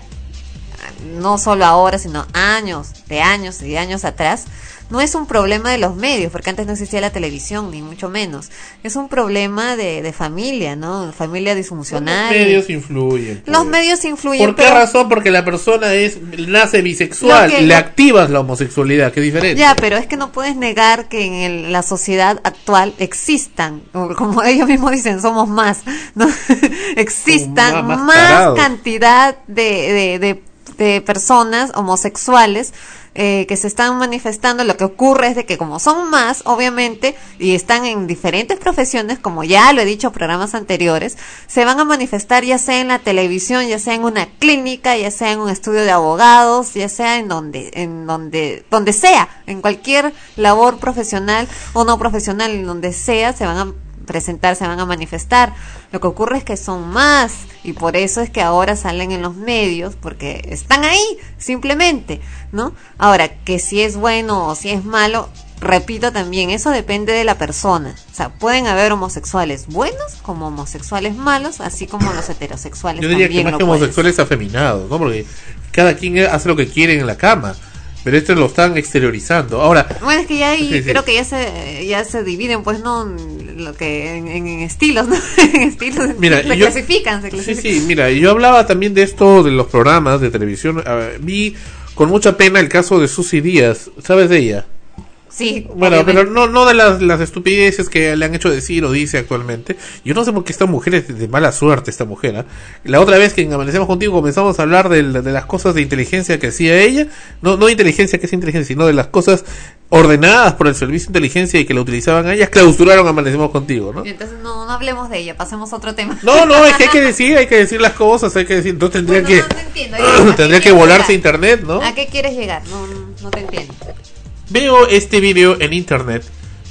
no solo ahora, sino años, de años y de años atrás, no es un problema de los medios, porque antes no existía la televisión, ni mucho menos. Es un problema de, de familia, ¿no? Familia Los disfuncional. medios influyen. Los pues. medios influyen. ¿Por qué pero- razón? Porque la persona es nace bisexual, que- le lo- activas la homosexualidad, que diferente. Ya, pero es que no puedes negar que en el- la sociedad actual existan, como ellos mismos dicen, somos más, ¿no? existan Más- más más, tarados. cantidad de, de, de, de personas homosexuales eh, que se están manifestando. Lo que ocurre es de que como son más, obviamente, y están en diferentes profesiones, como ya lo he dicho en programas anteriores, se van a manifestar ya sea en la televisión, ya sea en una clínica, ya sea en un estudio de abogados, ya sea en donde, en donde, donde sea, en cualquier labor profesional o no profesional, en donde sea, se van a presentar, se van a manifestar. Lo que ocurre es que son más y por eso es que ahora salen en los medios porque están ahí, simplemente, ¿no? Ahora, que si es bueno o si es malo, repito también, eso depende de la persona. O sea, pueden haber homosexuales buenos como homosexuales malos, así como los heterosexuales Yo diría que más homosexuales afeminados, ¿no? Porque cada quien hace lo que quiere en la cama, pero estos lo están exteriorizando. Ahora, Bueno, es que ya ahí Sí, sí. creo que ya se ya se dividen, pues no lo que en, estilos, ¿no? en estilos Mira, se yo- clasifican, se Sí, clasifican. sí, mira, yo hablaba también de esto de los programas de televisión. Ver, vi con mucha pena el caso de Susy Díaz. ¿Sabes de ella? Sí, Bueno, obviamente. pero no, no de las, las estupideces que le han hecho decir o dice actualmente. Yo no sé por qué esta mujer es de mala suerte, esta mujer. ¿ah? La otra vez que en Amanecemos Contigo comenzamos a hablar del- de, las cosas de inteligencia que hacía ella. No, no de inteligencia que es inteligencia, sino de las cosas ordenadas por el servicio de inteligencia y que la utilizaban a ellas. Clausuraron Amanecemos Contigo, ¿no? Entonces no, no hablemos de ella, pasemos a otro tema. No, no, es que hay que decir, hay que decir las cosas, hay que decir. Entonces tendría Bueno, que, no, no entiendo. ¿A qué tendría que volarse llegar? internet, ¿no? ¿A qué quieres llegar? No, no, no te entiendo. Veo este video en internet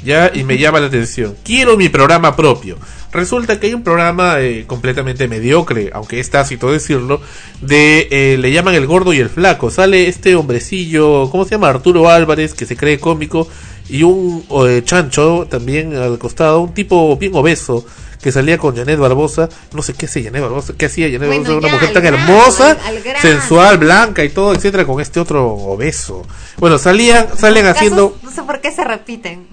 ya y me llama la atención. Quiero mi programa propio. Resulta que hay un programa eh, completamente mediocre, aunque es tácito decirlo, de eh, le llaman el gordo y el flaco. Sale este hombrecillo, ¿cómo se llama? Arturo Álvarez, que se cree cómico, y un eh, chancho también al costado, un tipo bien obeso que salía con Janet Barbosa, no sé qué hacía Janet Barbosa, qué hacía Janet Bueno, Barbosa, una ya, mujer tan grano, hermosa, al- sensual, blanca y todo, etcétera, con este otro obeso. Bueno, salían, salen Los haciendo casos, no sé por qué se repiten.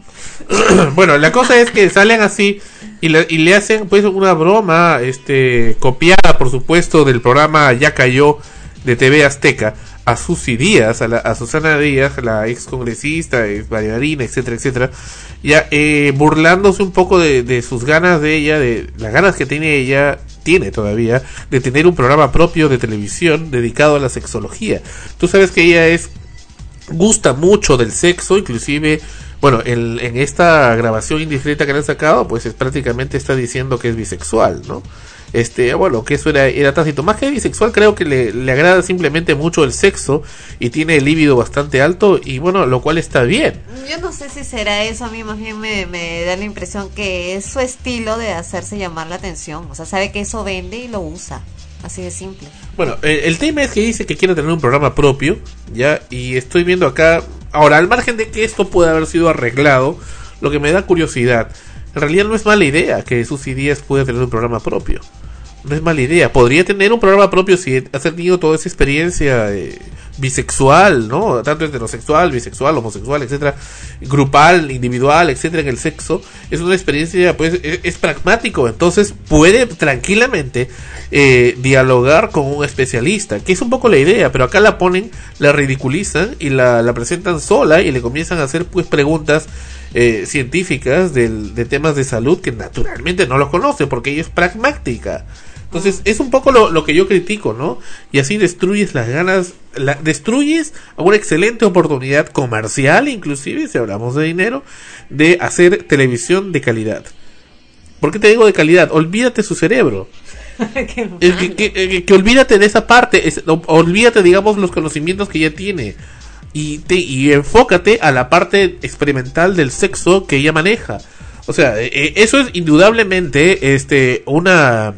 bueno, la cosa es que salen así y le, y le hacen pues una broma, este, copiada por supuesto del programa Ya cayó de TV Azteca a Susy Díaz, a, la- a Susana Díaz, la ex congresista, ex bailarina, etcétera, etcétera, ya eh, burlándose un poco de, de sus ganas de ella, de las ganas que tiene ella, tiene todavía, de tener un programa propio de televisión dedicado a la sexología. Tú sabes que ella es gusta mucho del sexo, inclusive Bueno, el- en esta grabación indiscreta que le han sacado, pues es prácticamente está diciendo que es bisexual, ¿no? Este, bueno, que eso era, era tácito. Más que bisexual, creo que le, le agrada simplemente mucho el sexo y tiene el líbido bastante alto y bueno, lo cual está bien. Yo no sé si será eso, a mí más bien me, me da la impresión que es su estilo de hacerse llamar la atención. O sea, sabe que eso vende y lo usa. Así de simple. Bueno, eh, el tema es que dice que quiere tener un programa propio, ya, y estoy viendo acá, ahora, al margen de que esto pueda haber sido arreglado, lo que me da curiosidad, en realidad no es mala idea que Susy Díaz pueda tener un programa propio. No es mala idea. Podría tener un programa propio si ha tenido toda esa experiencia eh, bisexual, ¿no? Tanto heterosexual, bisexual, homosexual, etcétera, grupal, individual, etcétera, en el sexo. Es una experiencia, pues, es, es pragmático. Entonces puede tranquilamente eh, dialogar con un especialista, que es un poco la idea, pero acá la ponen, la ridiculizan y la, la presentan sola y le comienzan a hacer, pues, preguntas eh, científicas del- de temas de salud que naturalmente no los conoce porque ella es pragmática. Entonces es un poco lo, lo que yo critico, ¿no? Y así destruyes las ganas, la, destruyes una excelente oportunidad comercial, inclusive si hablamos de dinero, de hacer televisión de calidad. ¿Por qué te digo de calidad? Olvídate su cerebro. Que, que- que- que olvídate de esa parte, es- olvídate, digamos, los conocimientos que ya tiene. Y, te, y enfócate a la parte experimental del sexo que ella maneja. O sea, eh, eh, eso es indudablemente este una,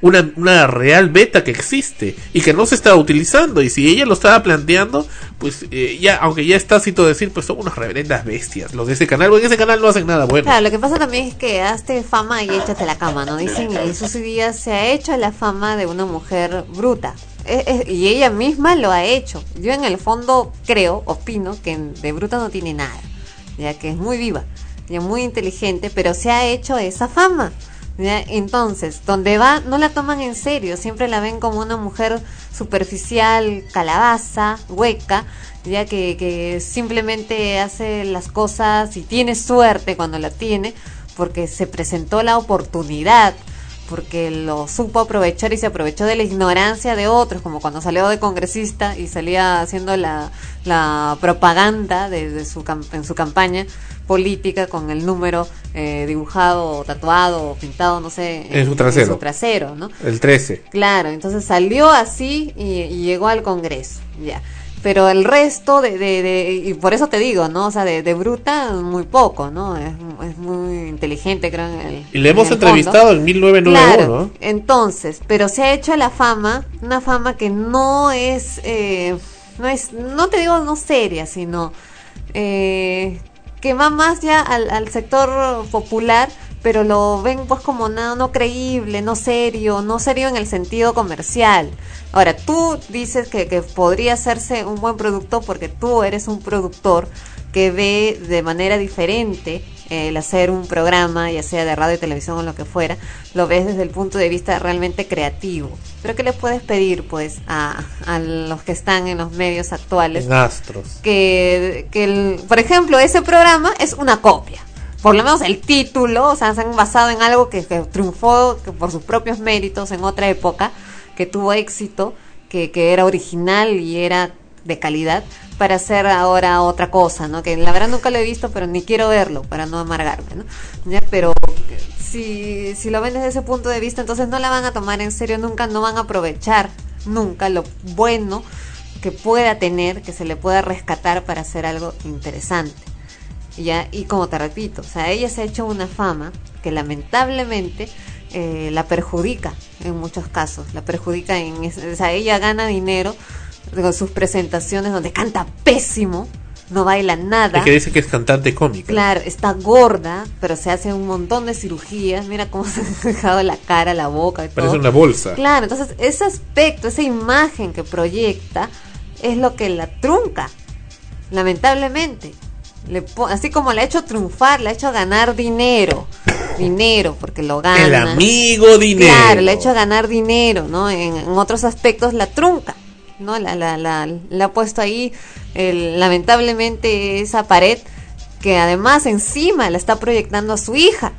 una, una real beta que existe y que no se está utilizando. Y si ella lo estaba planteando, pues eh, ya, aunque ya está cito decir, pues son unas reverendas bestias los de ese canal. Porque en ese canal no hacen nada bueno. Claro, lo que pasa también es que hazte fama y échate la cama, ¿no? Dicen, y Susy Díaz se ha hecho la fama de una mujer bruta. Y ella misma lo ha hecho. Yo en el fondo creo, opino, que de bruta no tiene nada. Ya que es muy viva, ya muy inteligente, pero se ha hecho esa fama. Entonces, donde va, no la toman en serio, siempre la ven como una mujer superficial, calabaza, hueca, ya que simplemente hace las cosas y tiene suerte cuando la tiene, porque se presentó la oportunidad, porque lo supo aprovechar y se aprovechó de la ignorancia de otros, como cuando salió de congresista y salía haciendo la, la propaganda de, de su, en su campaña política con el número eh, dibujado, tatuado, o pintado, no sé, En su trasero. en su trasero, ¿no? El 13. Claro, entonces salió así y, y llegó al Congreso, ya. Pero el resto de, de, de- y por eso te digo, ¿no? O sea, de, de bruta, muy poco, ¿no? Es, es muy inteligente, creo. En el, Y le hemos en el entrevistado fondo. en 1991, Claro, ¿no? entonces, pero se ha hecho la fama, una fama que no es, eh, no es, no te digo no seria, sino eh, que va más ya al, al sector popular, pero lo ven pues como no, no creíble, no serio, no serio en el sentido comercial. Ahora, tú dices que, que podría hacerse un buen producto porque tú eres un productor que ve de manera diferente el hacer un programa, ya sea de radio, televisión o lo que fuera, lo ves desde el punto de vista realmente creativo. Pero ¿qué le puedes pedir pues a, a los que están en los medios actuales? En Astros. que, que el- por ejemplo, ese programa es una copia. Por lo menos el título, o sea, se han basado en algo que, triunfó que por sus propios méritos en otra época, que tuvo éxito, que, era original y era de calidad, para hacer ahora otra cosa, ¿no? Que la verdad nunca lo he visto, pero ni quiero verlo para no amargarme, ¿no? Pero si, si lo ven desde ese punto de vista, entonces no la van a tomar en serio nunca, no van a aprovechar nunca lo bueno que pueda tener, que se le pueda rescatar para hacer algo interesante. Ya, y como te repito, o sea, ella se ha hecho una fama que lamentablemente eh, la perjudica en muchos casos, la perjudica en, o sea, ella gana dinero con sus presentaciones donde canta pésimo, no baila nada. Es que dice que es cantante cómica. Claro, está gorda, pero se hace un montón de cirugías. Mira cómo se ha dejado la cara, la boca y Parece todo. una bolsa. Claro, entonces ese aspecto, esa imagen que proyecta es lo que la trunca, lamentablemente. Le así como la ha hecho triunfar, la ha hecho ganar dinero, dinero, porque lo gana. El amigo dinero. Claro, le ha hecho ganar dinero, ¿no? En, en otros aspectos la trunca, ¿no? La, la, la, la ha puesto ahí, el- lamentablemente, esa pared que además encima la está proyectando a su hija.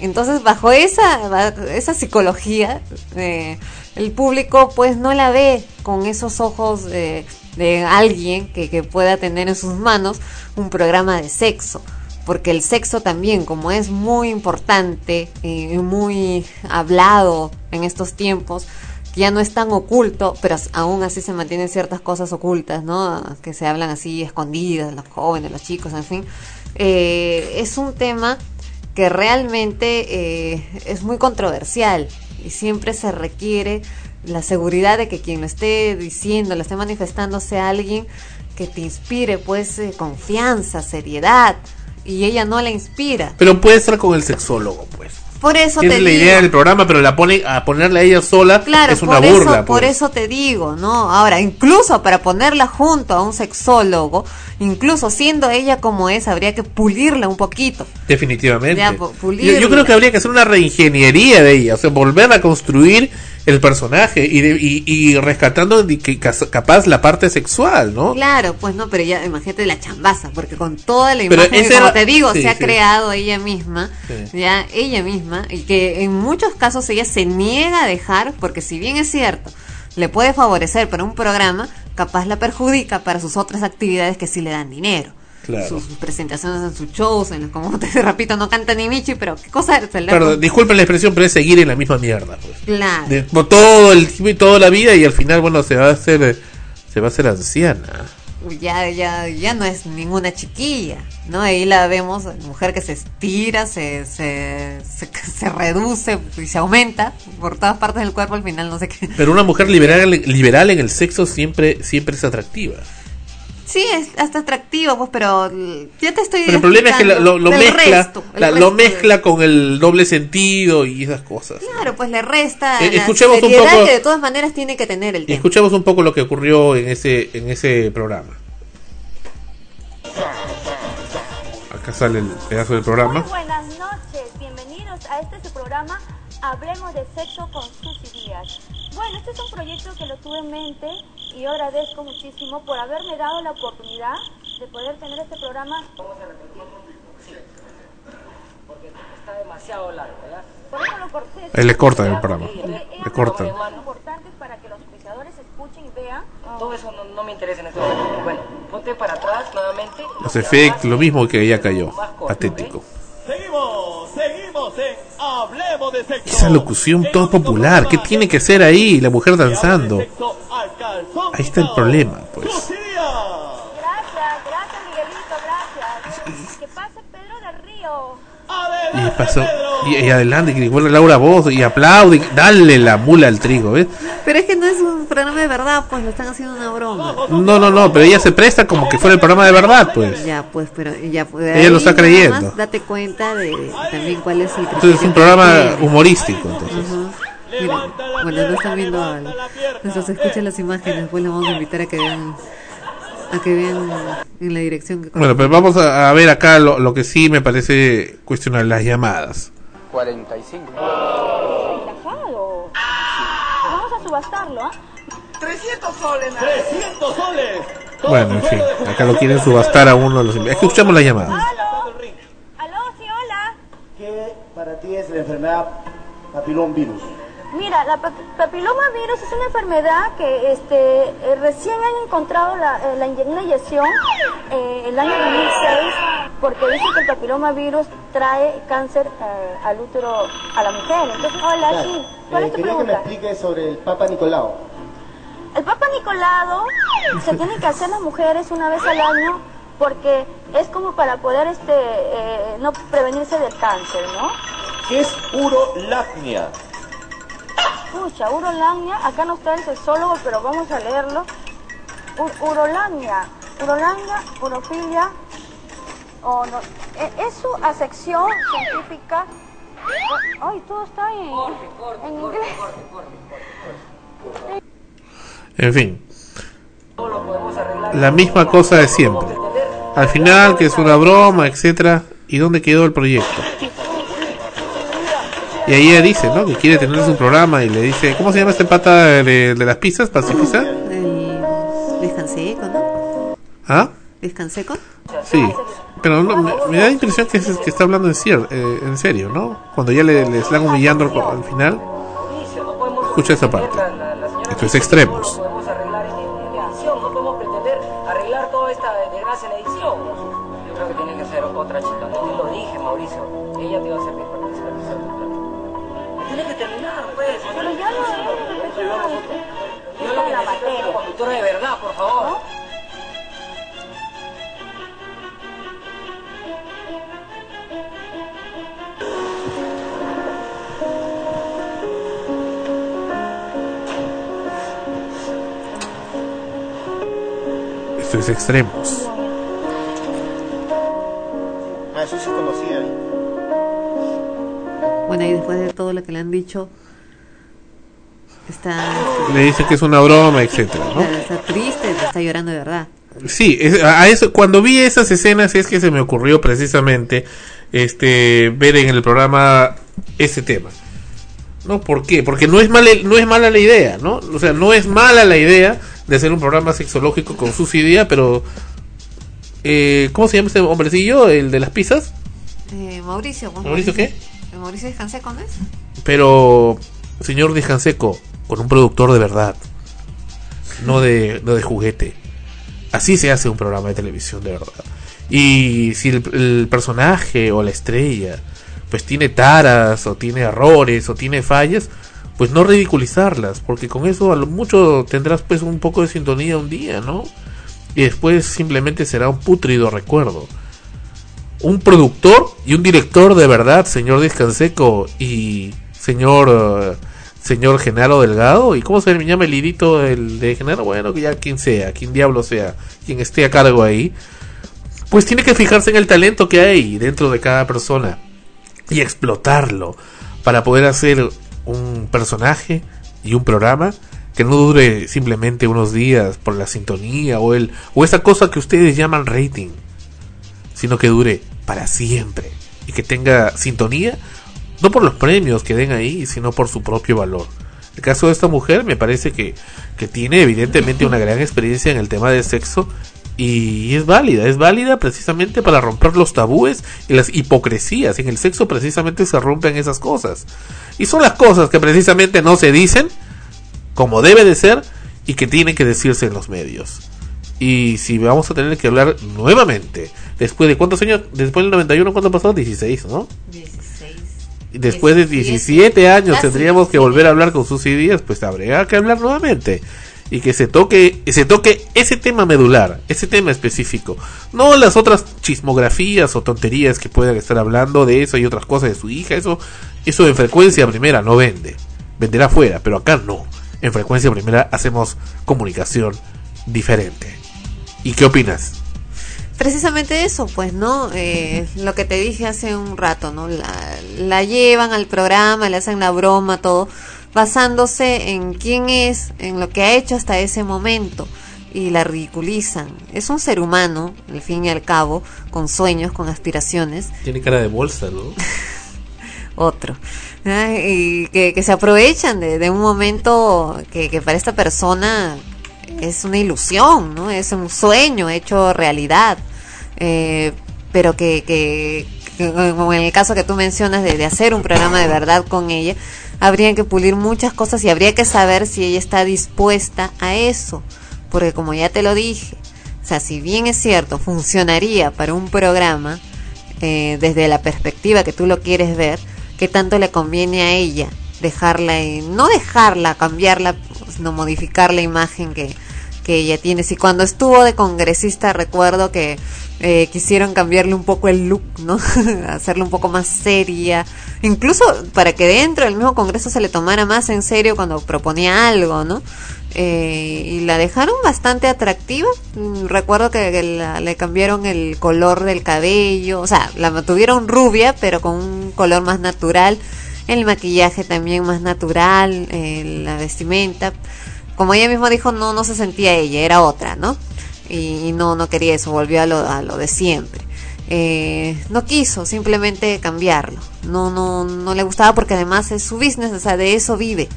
Entonces, bajo esa, esa psicología, eh, el público pues no la ve con esos ojos de, de alguien que, que pueda tener en sus manos un programa de sexo. Porque el sexo también, como es muy importante y muy hablado en estos tiempos, ya no es tan oculto, pero aún así se mantienen ciertas cosas ocultas, ¿no? Que se hablan así escondidas, los jóvenes, los chicos, en fin. Eh, es un tema que realmente eh, es muy controversial y siempre se requiere la seguridad de que quien lo esté diciendo, lo esté manifestando sea alguien que te inspire pues eh, confianza, seriedad y ella no la inspira. Pero puede estar con el sexólogo, pues. Por eso Esa te es la digo, idea del programa, pero la pone a ponerla a ella sola Claro, es una por burla. eso, por pues. eso te digo, ¿no? Ahora, incluso para ponerla junto a un sexólogo, incluso siendo ella como es, habría que pulirla un poquito. Definitivamente. Ya, yo creo que habría que hacer una reingeniería de ella, o sea, volver a construir el personaje y, de- y, y rescatando que capaz la parte sexual, ¿no? Claro, pues no, pero ya imagínate la chambaza, porque con toda la imagen que, ese como era- te digo, sí, se ha sí. creado ella misma, Sí. ya ella misma, y que en muchos casos ella se niega a dejar, porque si bien es cierto, le puede favorecer para un programa, capaz la perjudica para sus otras actividades que sí le dan dinero. Claro. Sus presentaciones en sus shows, en los, como te repito, no canta ni Michi, pero qué cosa es disculpen la expresión, pero es seguir en la misma mierda, pues. Claro. De- todo el tiempo y toda la vida y al final, bueno, se va a hacer, se va a hacer anciana. ya, ya, ya no es ninguna chiquilla, ¿no? Ahí la vemos, mujer que se estira, se, se, se, se reduce y se aumenta por todas partes del cuerpo, al final no sé qué. Pero una mujer liberal, liberal en el sexo siempre, siempre es atractiva. Sí, es hasta atractivo, pues, pero l- ya te estoy Pero el problema es que lo, lo- lo del mezcla, resto, el la- lo resto mezcla con el doble sentido y esas cosas. Claro, pues le resta Eh, la escuchemos un seriedad poco- que de todas maneras tiene que tener el Y tema. escuchamos un poco lo que ocurrió en ese, en ese programa. Acá sale el pedazo del programa. Muy buenas noches, bienvenidos a este su programa Hablemos de Sexo con Susy Díaz. Bueno, este es un proyecto que lo tuve en mente y yo agradezco muchísimo por haberme dado la oportunidad de poder tener este programa. Porque está demasiado largo, ¿verdad? Por eso lo corté. Ahí le cortan el programa. Le cosas importantes para que los auspiciadores escuchen y vean. Todo eso no, no me interesa en este momento. Bueno, ponte para atrás nuevamente. Los efectos, lo mismo que ella cayó. Patético. Esa locución todo popular, ¿qué tiene que ser ahí? La mujer danzando. Ahí está el problema, pues. Gracias, gracias Miguelito, gracias. Que pase Pedro del Río. Y pasó, y, y adelante, y bueno, Laura Voz, y aplaude, dale la mula al trigo, ¿ves? Pero es que no es un programa de verdad, pues lo están haciendo una broma. No, no, no, pero ella se presta como que fuera el programa de verdad, pues. Ya, pues, pero ya pues, Ella lo está creyendo. Date cuenta de, de también cuál es el Entonces es un programa que humorístico, entonces. Mira, bueno, no están viendo al, nuestros escuchan las imágenes, después les vamos a invitar a que vean a que vean en la dirección que Bueno, pues vamos a, a ver acá lo, lo que sí me parece cuestionar las llamadas. 45. Relajado. Vamos a subastarlo, ¿ah? 300 soles. 300 soles. Bueno, en fin, acá lo quieren subastar a uno de los... Es que escuchamos la llamada. ¿Aló? ¿Aló? Sí, hola. ¿Qué para ti es la enfermedad papilón virus? Mira, la pa- papiloma virus es una enfermedad que este, eh, recién han encontrado la, eh, la inye- una inyección eh, el año 2006 porque dice que el papiloma virus trae cáncer eh, al útero a la mujer. Entonces, hola, Claro. sí. ¿Cuál Eh, es tu quería que me pregunta? expliques sobre el Papa Nicolau. El Papa Nicolado se tiene que hacer las mujeres una vez al año porque es como para poder este eh, no prevenirse del cáncer, ¿no? ¿Qué es urolacnia? Escucha, urolagnia, acá no está el sexólogo, pero vamos a leerlo. U- urolagnia, urolagnia, urofilia, o no, e- es su asección científica. Ay, todo está en, en inglés. En fin. La misma cosa de siempre. Al final, que es una broma, etcétera. ¿Y dónde quedó el proyecto? Y ahí ella dice, ¿no? Que quiere tener su programa y le dice, ¿cómo se llama este pata de, de las pizzas? ¿Pacifista? El descanseco, ¿no? ¿Ah? ¿Descanseco? Sí. Pero no, me, me da la impresión que, es- que está hablando en, cier- eh, en serio, ¿no? Cuando ya le, le están humillando al, al final. Escucha esa parte. Esto es extremos. Yo lo que necesito es de verdad, por favor. Esto es extremos. Ah, eso sí conocía. Bueno, y después de todo lo que le han dicho, está, Le dice que es una broma, etcétera, ¿no? está, triste, está llorando de verdad. Sí, es- a eso, cuando vi esas escenas es que se me ocurrió precisamente este ver en el programa ese tema. ¿No? ¿Por qué? Porque no es mala, no es mala la idea, ¿no? O sea, no es mala la idea de hacer un programa sexológico con sus ideas, pero eh, ¿cómo se llama este hombrecillo? El de las pizzas. Eh, Mauricio, ¿cómo ¿Mauricio qué? Mauricio Canseco, ¿no es? Pero, señor Dijanseco, con un productor de verdad, no de, no de juguete. Así se hace un programa de televisión de verdad. Y si el, el personaje o la estrella, pues tiene taras, o tiene errores, o tiene fallas, pues no ridiculizarlas, porque con eso a lo mucho tendrás pues un poco de sintonía un día, ¿no? Y después simplemente será un putrido recuerdo un productor y un director de verdad, señor Descanseco y señor eh, señor Genaro Delgado y cómo se llama el lidito el de Genaro, bueno, que ya quien sea, quien diablo sea, quien esté a cargo ahí, pues tiene que fijarse en el talento que hay dentro de cada persona y explotarlo para poder hacer un personaje y un programa que no dure simplemente unos días por la sintonía o el o esa cosa que ustedes llaman rating sino que dure para siempre y que tenga sintonía, no por los premios que den ahí, sino por su propio valor. El caso de esta mujer me parece que, que tiene evidentemente una gran experiencia en el tema del sexo y es válida, es válida precisamente para romper los tabúes y las hipocresías. En el sexo precisamente se rompen esas cosas. Y son las cosas que precisamente no se dicen como debe de ser y que tienen que decirse en los medios. Y si vamos a tener que hablar nuevamente, después de cuántos años, después del 91, ¿cuánto pasó? 16, ¿no? 16. Después de 17 años tendríamos que volver a hablar con sus ideas, pues habría que hablar nuevamente. Y que se toque, se toque ese tema medular, ese tema específico. No las otras chismografías o tonterías que puedan estar hablando de eso y otras cosas de su hija. Eso, eso en frecuencia primera no vende. Venderá afuera, pero acá no. En frecuencia primera hacemos comunicación diferente. ¿Y qué opinas? Precisamente eso, pues, ¿no? Eh, lo que te dije hace un rato, ¿no? La, la llevan al programa, le hacen la broma, todo, basándose en quién es, en lo que ha hecho hasta ese momento, y la ridiculizan. Es un ser humano, al fin y al cabo, con sueños, con aspiraciones, Tiene cara de bolsa, ¿no? otro. Y que, que se aprovechan de, de un momento que, que para esta persona es una ilusión, ¿no? Es un sueño hecho realidad. Eh, pero que, que, como en el caso que tú mencionas de, de hacer un programa de verdad con ella, habría que pulir muchas cosas y habría que saber si ella está dispuesta a eso. Porque como ya te lo dije, o sea, si bien es cierto, funcionaría para un programa, eh, desde la perspectiva que tú lo quieres ver, qué tanto le conviene a ella dejarla, en- no dejarla, cambiarla, sino modificar la imagen que, que ella tiene. Si cuando estuvo de congresista recuerdo que eh, quisieron cambiarle un poco el look, ¿no? Hacerle un poco más seria, incluso para que dentro del mismo Congreso se le tomara más en serio cuando proponía algo, ¿no? Eh, y la dejaron bastante atractiva. Recuerdo que, que la- le cambiaron el color del cabello, o sea, la mantuvieron rubia, pero con un color más natural. El maquillaje también más natural, la vestimenta. Como ella misma dijo, no, no se sentía ella, era otra, ¿no? Y, no, no quería eso, volvió a lo, a lo de siempre. Eh, no quiso simplemente cambiarlo. No, no, no le gustaba porque además es su business, o sea, de eso vive.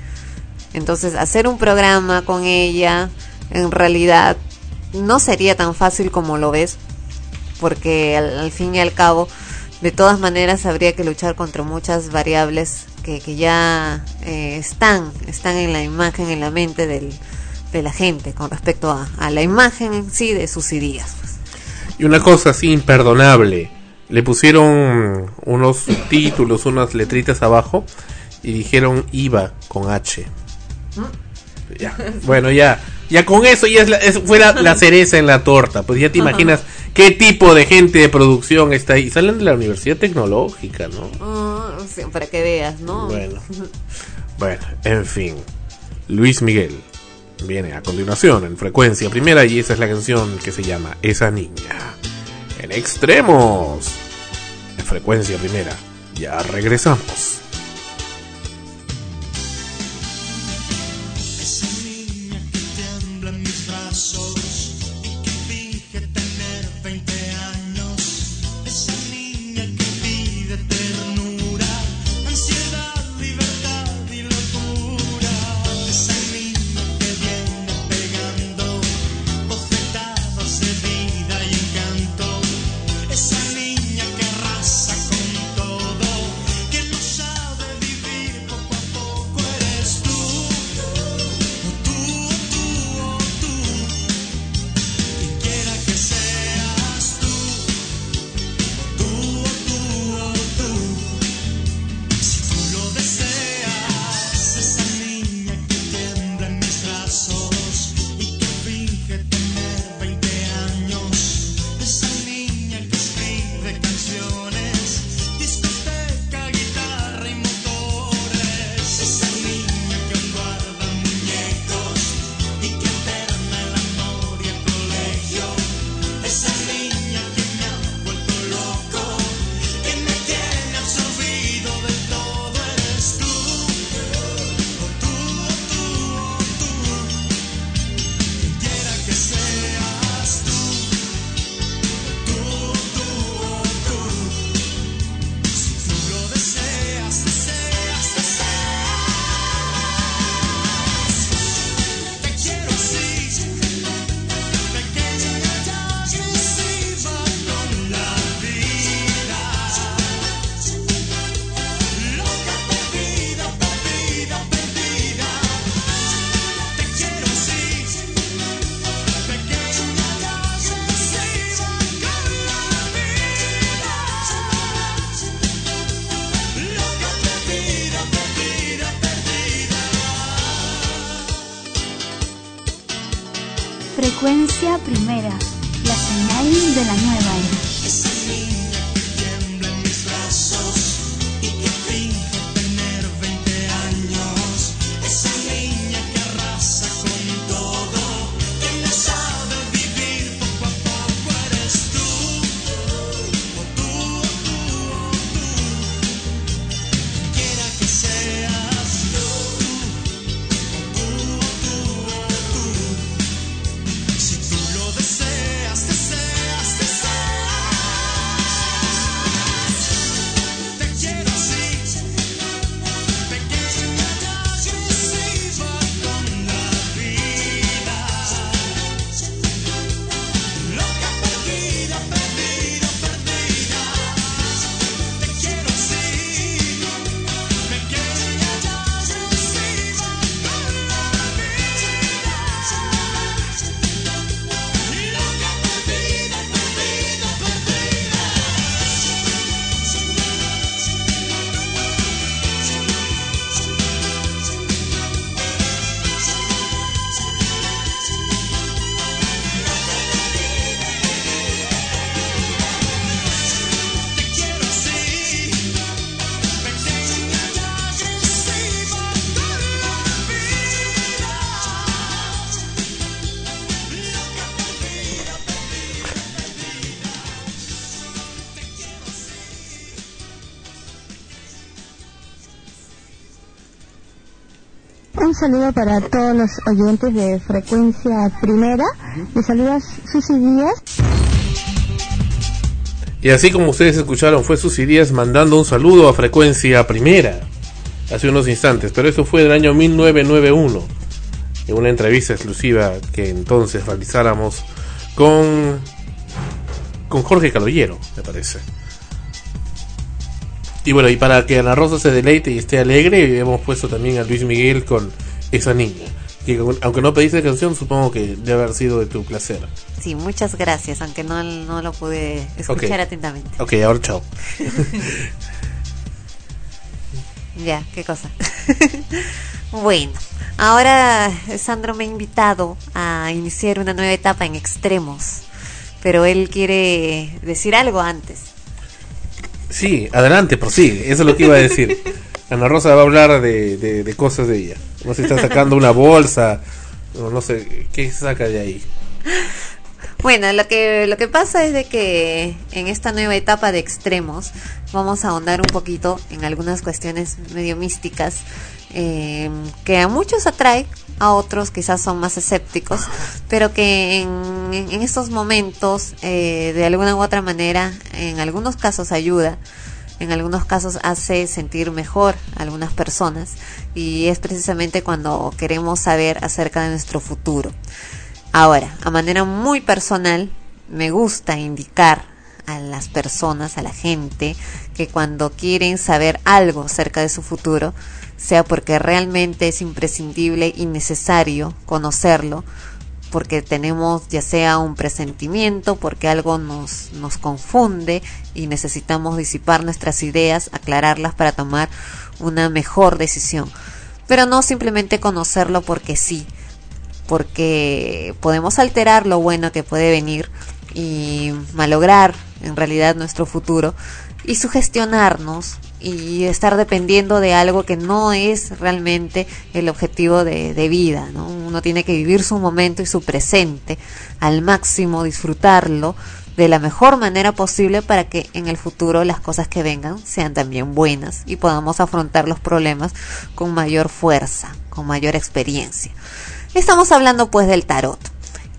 Entonces, hacer un programa con ella, en realidad, no sería tan fácil como lo ves. porque al fin y al cabo, de todas maneras, habría que luchar contra muchas variables que, que ya eh, están, están en la imagen, en la mente del, de la gente con respecto a, a la imagen en sí de sus ideas. Y una cosa así imperdonable. Le pusieron unos subtítulos, unas letritas abajo y dijeron IVA con H. Ya. Bueno, ya. Ya con eso ya es la- es- fue la, la cereza en la torta. Pues ya te imaginas qué tipo de gente de producción está ahí. Salen de la Universidad Tecnológica, ¿no? Ah, sí, para que veas, ¿no? Bueno. Bueno, en fin. Luis Miguel viene a continuación en frecuencia primera y esa es la canción que se llama Esa niña. En extremos. En frecuencia primera. Ya regresamos. Saludo para todos los oyentes de Frecuencia Primera. Les saluda Susy Díaz. Y así como ustedes escucharon, fue Susy Díaz mandando un saludo a frecuencia primera hace unos instantes, pero eso fue en el año 1991, en una entrevista exclusiva que entonces realizáramos con con Jorge Caloyero, me parece. Y bueno, y para que Ana Rosa se deleite y esté alegre, hemos puesto también a Luis Miguel con esa niña. Que aunque no pediste canción, supongo que debe haber sido de tu placer. Sí, muchas gracias, aunque no, no lo pude escuchar atentamente. Ok, ahora chao. Ya, qué cosa. bueno, ahora Sandro me ha invitado a iniciar una nueva etapa en extremos, pero él quiere decir algo antes. Sí, adelante, prosigue. Eso es lo que iba a decir. Ana Rosa va a hablar de, de, de cosas de ella. No sé si está sacando una bolsa, no sé, ¿qué saca de ahí? Bueno, lo que, lo que pasa es de que en esta nueva etapa de extremos vamos a ahondar un poquito en algunas cuestiones medio místicas eh, que a muchos atrae, a otros quizás son más escépticos, pero que en, en estos momentos eh, de alguna u otra manera, en algunos casos ayuda, en algunos casos hace sentir mejor a algunas personas y es precisamente cuando queremos saber acerca de nuestro futuro. Ahora, a manera muy personal, me gusta indicar a las personas, a la gente, que cuando quieren saber algo acerca de su futuro, sea porque realmente es imprescindible y necesario conocerlo, porque tenemos ya sea un presentimiento, porque algo nos, nos confunde y necesitamos disipar nuestras ideas, aclararlas para tomar una mejor decisión. Pero no simplemente conocerlo porque sí, porque podemos alterar lo bueno que puede venir y malograr en realidad nuestro futuro y sugestionarnos y estar dependiendo de algo que no es realmente el objetivo de, de vida. ¿no? Uno tiene que vivir su momento y su presente al máximo, disfrutarlo de la mejor manera posible para que en el futuro las cosas que vengan sean también buenas y podamos afrontar los problemas con mayor fuerza, con mayor experiencia. Estamos hablando pues del tarot.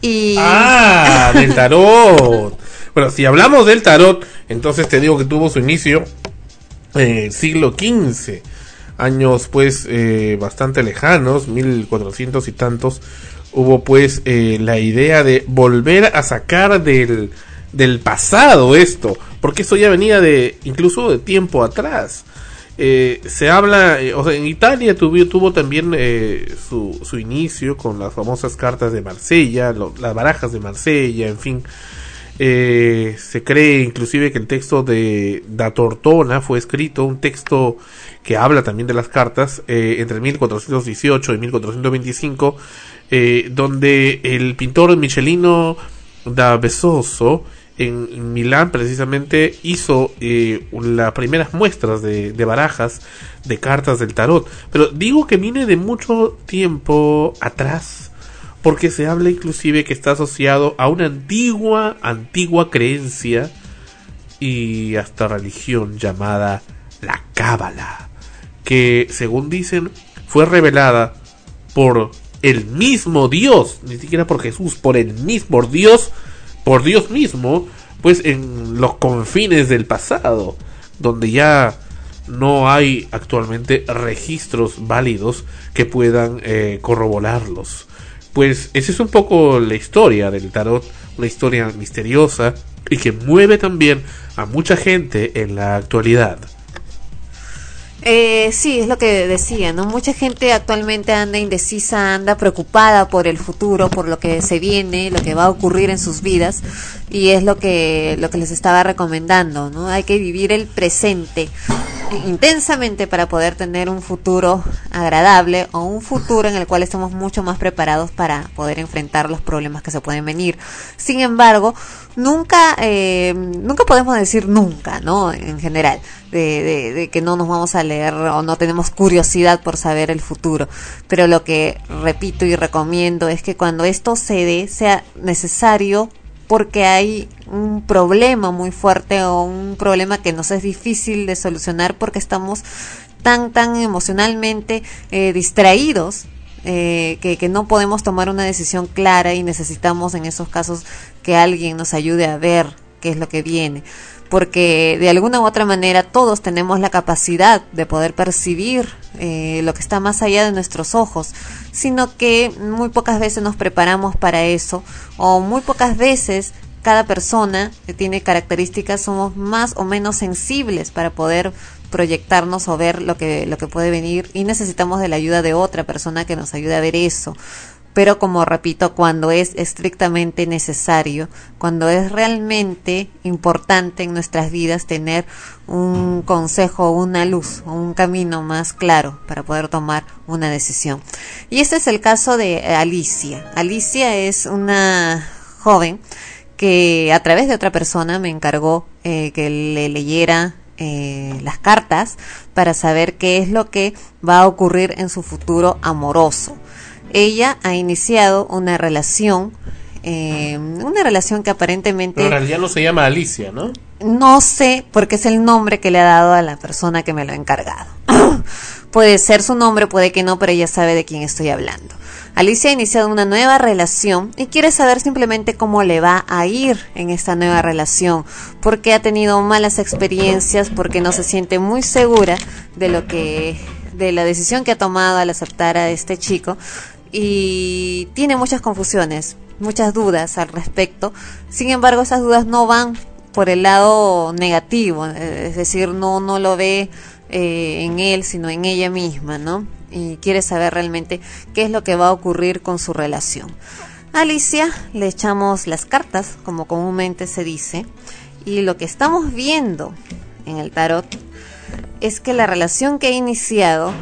Y Ah, del tarot. Bueno, si hablamos del tarot, entonces te digo que tuvo su inicio en el siglo XV. Años pues eh, bastante lejanos, 1400 y tantos. Hubo pues eh, la idea de volver a sacar del, del pasado esto. Porque eso ya venía de incluso de tiempo atrás. Eh, se habla, eh, o sea, en Italia tuvo, tuvo también eh, su, su inicio con las famosas cartas de Marsella, lo- las barajas de Marsella, en fin. Eh, se cree inclusive que el texto de Da Tortona fue escrito, un texto que habla también de las cartas, eh, entre 1418 y 1425, eh, donde el pintor Michelino da Besoso en Milán precisamente hizo eh, las primeras muestras de, de barajas de cartas del tarot. Pero digo que viene de mucho tiempo atrás porque se habla inclusive que está asociado a una antigua, antigua creencia y hasta religión llamada la Cábala, que según dicen fue revelada por el mismo Dios, ni siquiera por Jesús, por el mismo Dios, por Dios mismo, pues en los confines del pasado, donde ya no hay actualmente registros válidos que puedan eh, corroborarlos. Pues esa es un poco la historia del tarot, una historia misteriosa y que mueve también a mucha gente en la actualidad. Eh, sí, es lo que decía, ¿no? Mucha gente actualmente anda indecisa, anda preocupada por el futuro, por lo que se viene, lo que va a ocurrir en sus vidas, y es lo que, lo que les estaba recomendando, ¿no? Hay que vivir el presente intensamente para poder tener un futuro agradable o un futuro en el cual estemos mucho más preparados para poder enfrentar los problemas que se pueden venir. Sin embargo, nunca, eh, nunca podemos decir nunca, ¿no? En general, de, de, de que no nos vamos a leer o no tenemos curiosidad por saber el futuro. Pero lo que repito y recomiendo es que cuando esto se dé, sea necesario porque hay un problema muy fuerte o un problema que nos es difícil de solucionar porque estamos tan, tan emocionalmente eh, distraídos eh, que, no podemos tomar una decisión clara y necesitamos en esos casos que alguien nos ayude a ver qué es lo que viene. Porque de alguna u otra manera todos tenemos la capacidad de poder percibir eh, lo que está más allá de nuestros ojos, sino que muy pocas veces nos preparamos para eso o muy pocas veces cada persona que tiene características somos más o menos sensibles para poder proyectarnos o ver lo que lo que puede venir y necesitamos de la ayuda de otra persona que nos ayude a ver eso pero como repito, cuando es estrictamente necesario, cuando es realmente importante en nuestras vidas tener un consejo, una luz, un camino más claro para poder tomar una decisión. Y este es el caso de Alicia. Alicia es una joven que a través de otra persona me encargó eh, que le leyera eh, las cartas para saber qué es lo que va a ocurrir en su futuro amoroso ella ha iniciado una relación, eh, una relación que aparentemente... Pero en realidad no se llama Alicia, ¿no? No sé, porque es el nombre que le ha dado a la persona que me lo ha encargado. Puede ser su nombre, puede que no, pero ella sabe de quién estoy hablando. Alicia ha iniciado una nueva relación y quiere saber simplemente cómo le va a ir en esta nueva relación, porque ha tenido malas experiencias, porque no se siente muy segura de lo que de la decisión que ha tomado al aceptar a este chico y tiene muchas confusiones, muchas dudas al respecto. Sin embargo, esas dudas no van por el lado negativo, eh, es decir, no no lo ve eh, en él, sino en ella misma, ¿no? Y quiere saber realmente qué es lo que va a ocurrir con su relación. Alicia le echamos las cartas, como comúnmente se dice, y lo que estamos viendo en el tarot es que la relación que ha iniciado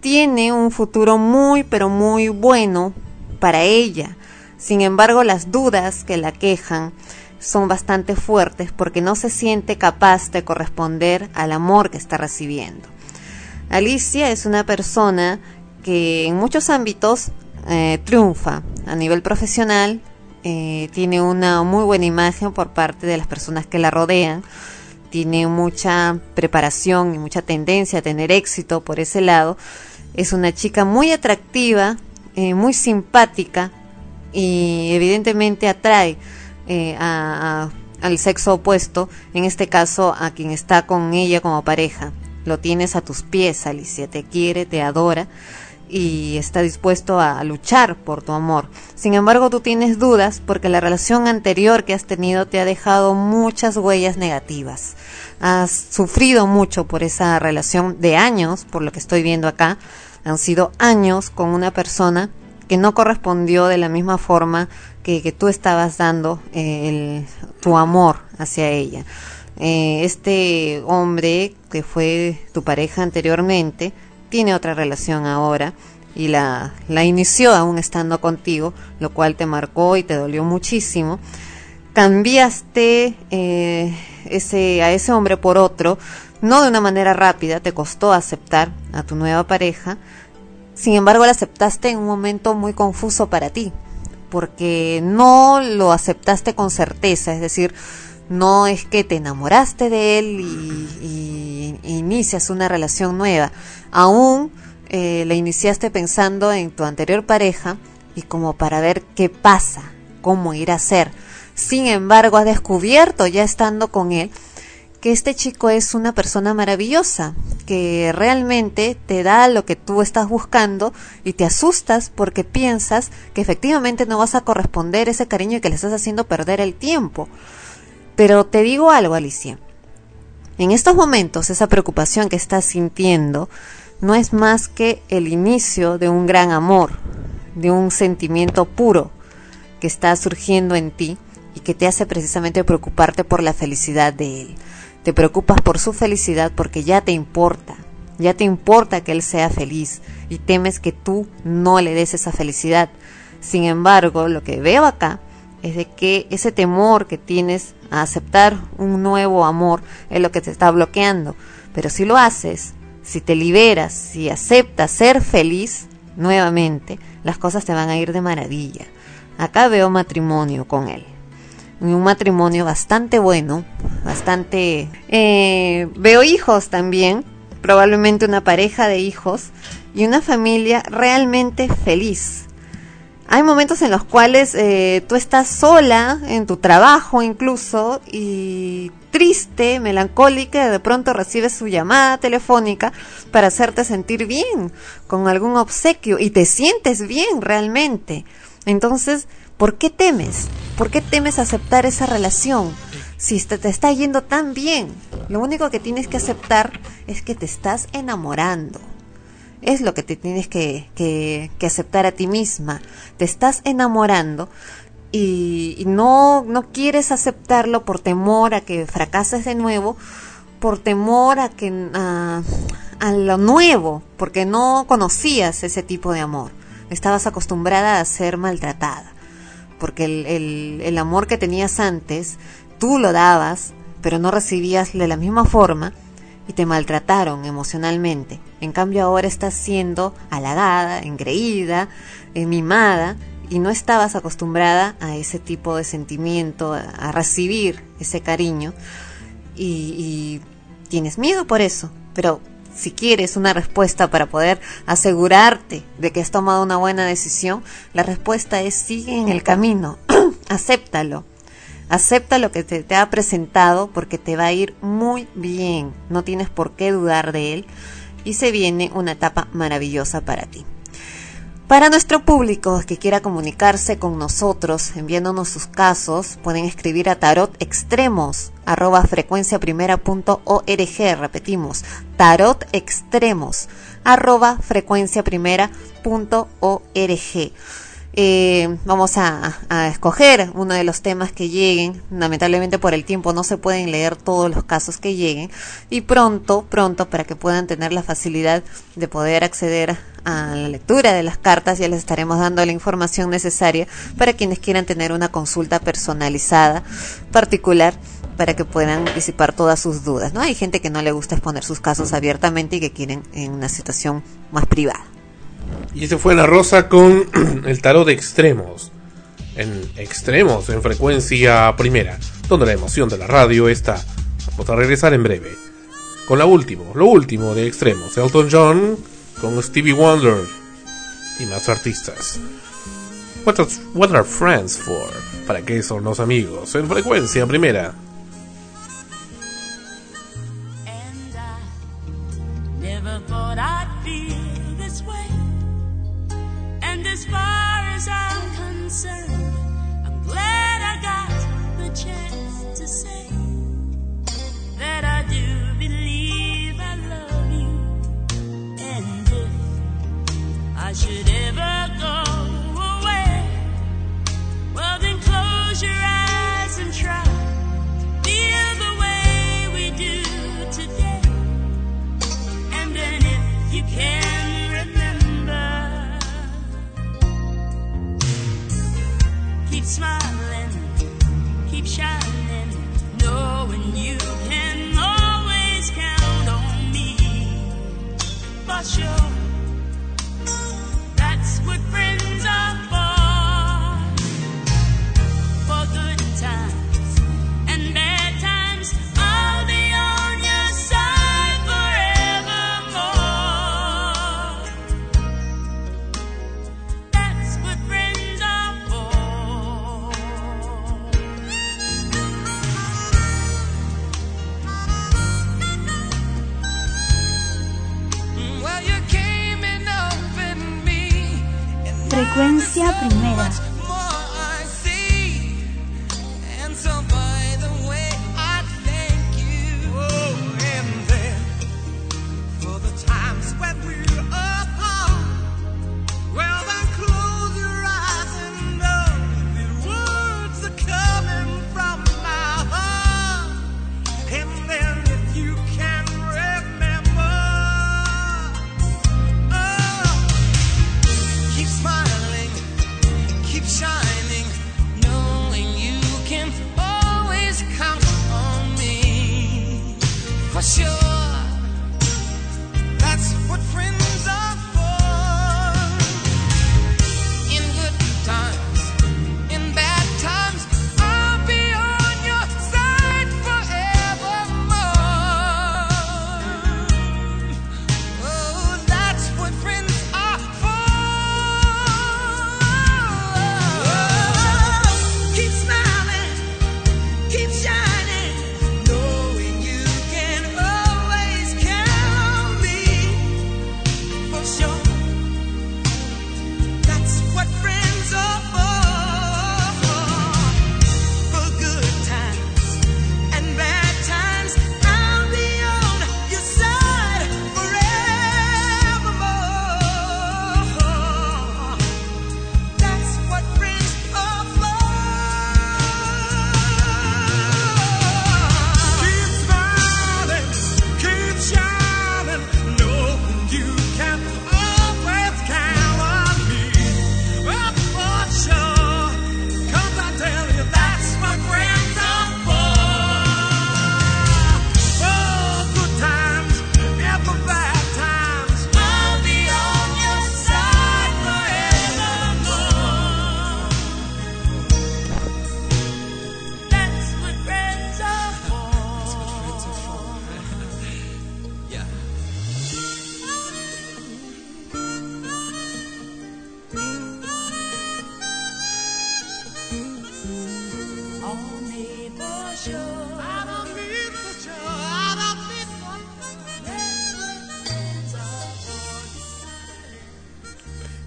tiene un futuro muy, pero muy bueno para ella. Sin embargo, las dudas que la quejan son bastante fuertes porque no se siente capaz de corresponder al amor que está recibiendo. Alicia es una persona que en muchos ámbitos eh, triunfa a nivel profesional, eh, tiene una muy buena imagen por parte de las personas que la rodean, tiene mucha preparación y mucha tendencia a tener éxito por ese lado. Es una chica muy atractiva, eh, muy simpática y evidentemente atrae eh, a, al sexo opuesto, en este caso a quien está con ella como pareja. Lo tienes a tus pies, Alicia, te quiere, te adora y está dispuesto a luchar por tu amor. Sin embargo, tú tienes dudas porque la relación anterior que has tenido te ha dejado muchas huellas negativas. Has sufrido mucho por esa relación de años, por lo que estoy viendo acá. Han sido años con una persona que no correspondió de la misma forma que, tú estabas dando eh, tu amor hacia ella. Eh, este hombre que fue tu pareja anteriormente tiene otra relación ahora y la, la inició aún estando contigo, lo cual te marcó y te dolió muchísimo. Cambiaste eh, ese, a ese hombre por otro, no de una manera rápida, te costó aceptar a tu nueva pareja, sin embargo la aceptaste en un momento muy confuso para ti, porque no lo aceptaste con certeza, es decir, no es que te enamoraste de él y, y, inicias una relación nueva, aún eh, la iniciaste pensando en tu anterior pareja y como para ver qué pasa, cómo ir a ser. Sin embargo, has descubierto ya estando con él que este chico es una persona maravillosa, que realmente te da lo que tú estás buscando y te asustas porque piensas que efectivamente no vas a corresponder ese cariño y que le estás haciendo perder el tiempo. Pero te digo algo, Alicia. En estos momentos, esa preocupación que estás sintiendo no es más que el inicio de un gran amor, de un sentimiento puro que está surgiendo en ti y que te hace precisamente preocuparte por la felicidad de él. Te preocupas por su felicidad porque ya te importa, ya te importa que él sea feliz y temes que tú no le des esa felicidad. Sin embargo, lo que veo acá es de que ese temor que tienes a aceptar un nuevo amor es lo que te está bloqueando. Pero si lo haces, si te liberas, si aceptas ser feliz nuevamente, las cosas te van a ir de maravilla. Acá veo matrimonio con él. Un matrimonio bastante bueno, bastante... Eh, veo hijos también, probablemente una pareja de hijos y una familia realmente feliz. Hay momentos en los cuales eh, tú estás sola en tu trabajo incluso y triste, melancólica, y de pronto recibes su llamada telefónica para hacerte sentir bien con algún obsequio y te sientes bien realmente. Entonces, ¿por qué temes? ¿Por qué temes aceptar esa relación? Si te, te está yendo tan bien, lo único que tienes que aceptar es que te estás enamorando. Es lo que te tienes que, que- aceptar a ti misma. Te estás enamorando y, y no, no quieres aceptarlo por temor a que fracases de nuevo, por temor a que a, a lo nuevo, porque no conocías ese tipo de amor. Estabas acostumbrada a ser maltratada, porque el, el, amor que tenías antes, tú lo dabas, pero no recibías de la misma forma y te maltrataron emocionalmente. En cambio ahora estás siendo halagada, engreída, eh, mimada y no estabas acostumbrada a ese tipo de sentimiento, a, a recibir ese cariño y, y tienes miedo por eso, pero si quieres una respuesta para poder asegurarte de que has tomado una buena decisión, la respuesta es sigue en el camino, acéptalo. Acepta lo que te, te ha presentado porque te va a ir muy bien. No tienes por qué dudar de él y se viene una etapa maravillosa para ti. Para nuestro público que quiera comunicarse con nosotros enviándonos sus casos, pueden escribir a tarot extremos arroba frecuenciaprimera.org. Repetimos, tarot extremos arroba frecuenciaprimera.org. Eh, vamos a, escoger uno de los temas que lleguen. Lamentablemente por el tiempo no se pueden leer todos los casos que lleguen. Y pronto, pronto, para que puedan tener la facilidad de poder acceder a la lectura de las cartas, ya les estaremos dando la información necesaria para quienes quieran tener una consulta personalizada, particular, para que puedan disipar todas sus dudas. ¿no? Hay gente que no le gusta exponer sus casos abiertamente y que quieren en una situación más privada. Y ese fue la rosa con el tarot de extremos. En extremos, en frecuencia primera, donde la emoción de la radio está. Vamos a regresar en breve. Con la último, lo último de extremos. Elton John con Stevie Wonder y más artistas. What are, what are friends for? ¿Para qué son los amigos? En frecuencia primera. Never thought I'd should ever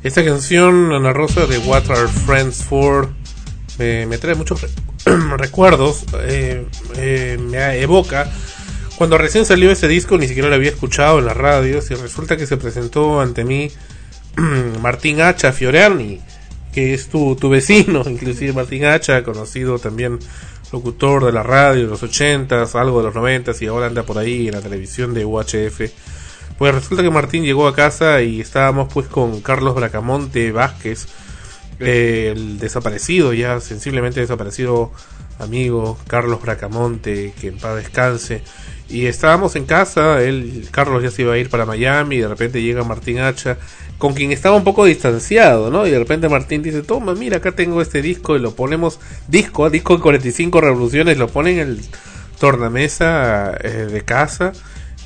Esta canción, Ana Rosa, de What Are Friends For, me, trae muchos re- recuerdos, eh, eh, me evoca cuando recién salió ese disco, ni siquiera lo había escuchado en las radios, y resulta que se presentó ante mí Martín Hacha Fiorani, que es tu, tu vecino, inclusive Martín Hacha, conocido también locutor de la radio de los 80s, algo de los 90s, y ahora anda por ahí en la televisión de UHF. Pues resulta que Martín llegó a casa y estábamos pues con Carlos Bracamonte Vázquez, eh, el desaparecido, ya sensiblemente desaparecido amigo Carlos Bracamonte, que en paz descanse. Y estábamos en casa, él, Carlos ya se iba a ir para Miami, y de repente llega Martín Hacha, con quien estaba un poco distanciado, ¿no? Y de repente Martín dice, toma, mira, acá tengo este disco, y lo ponemos, disco, disco de 45 revoluciones, lo pone en el tornamesa eh, de casa,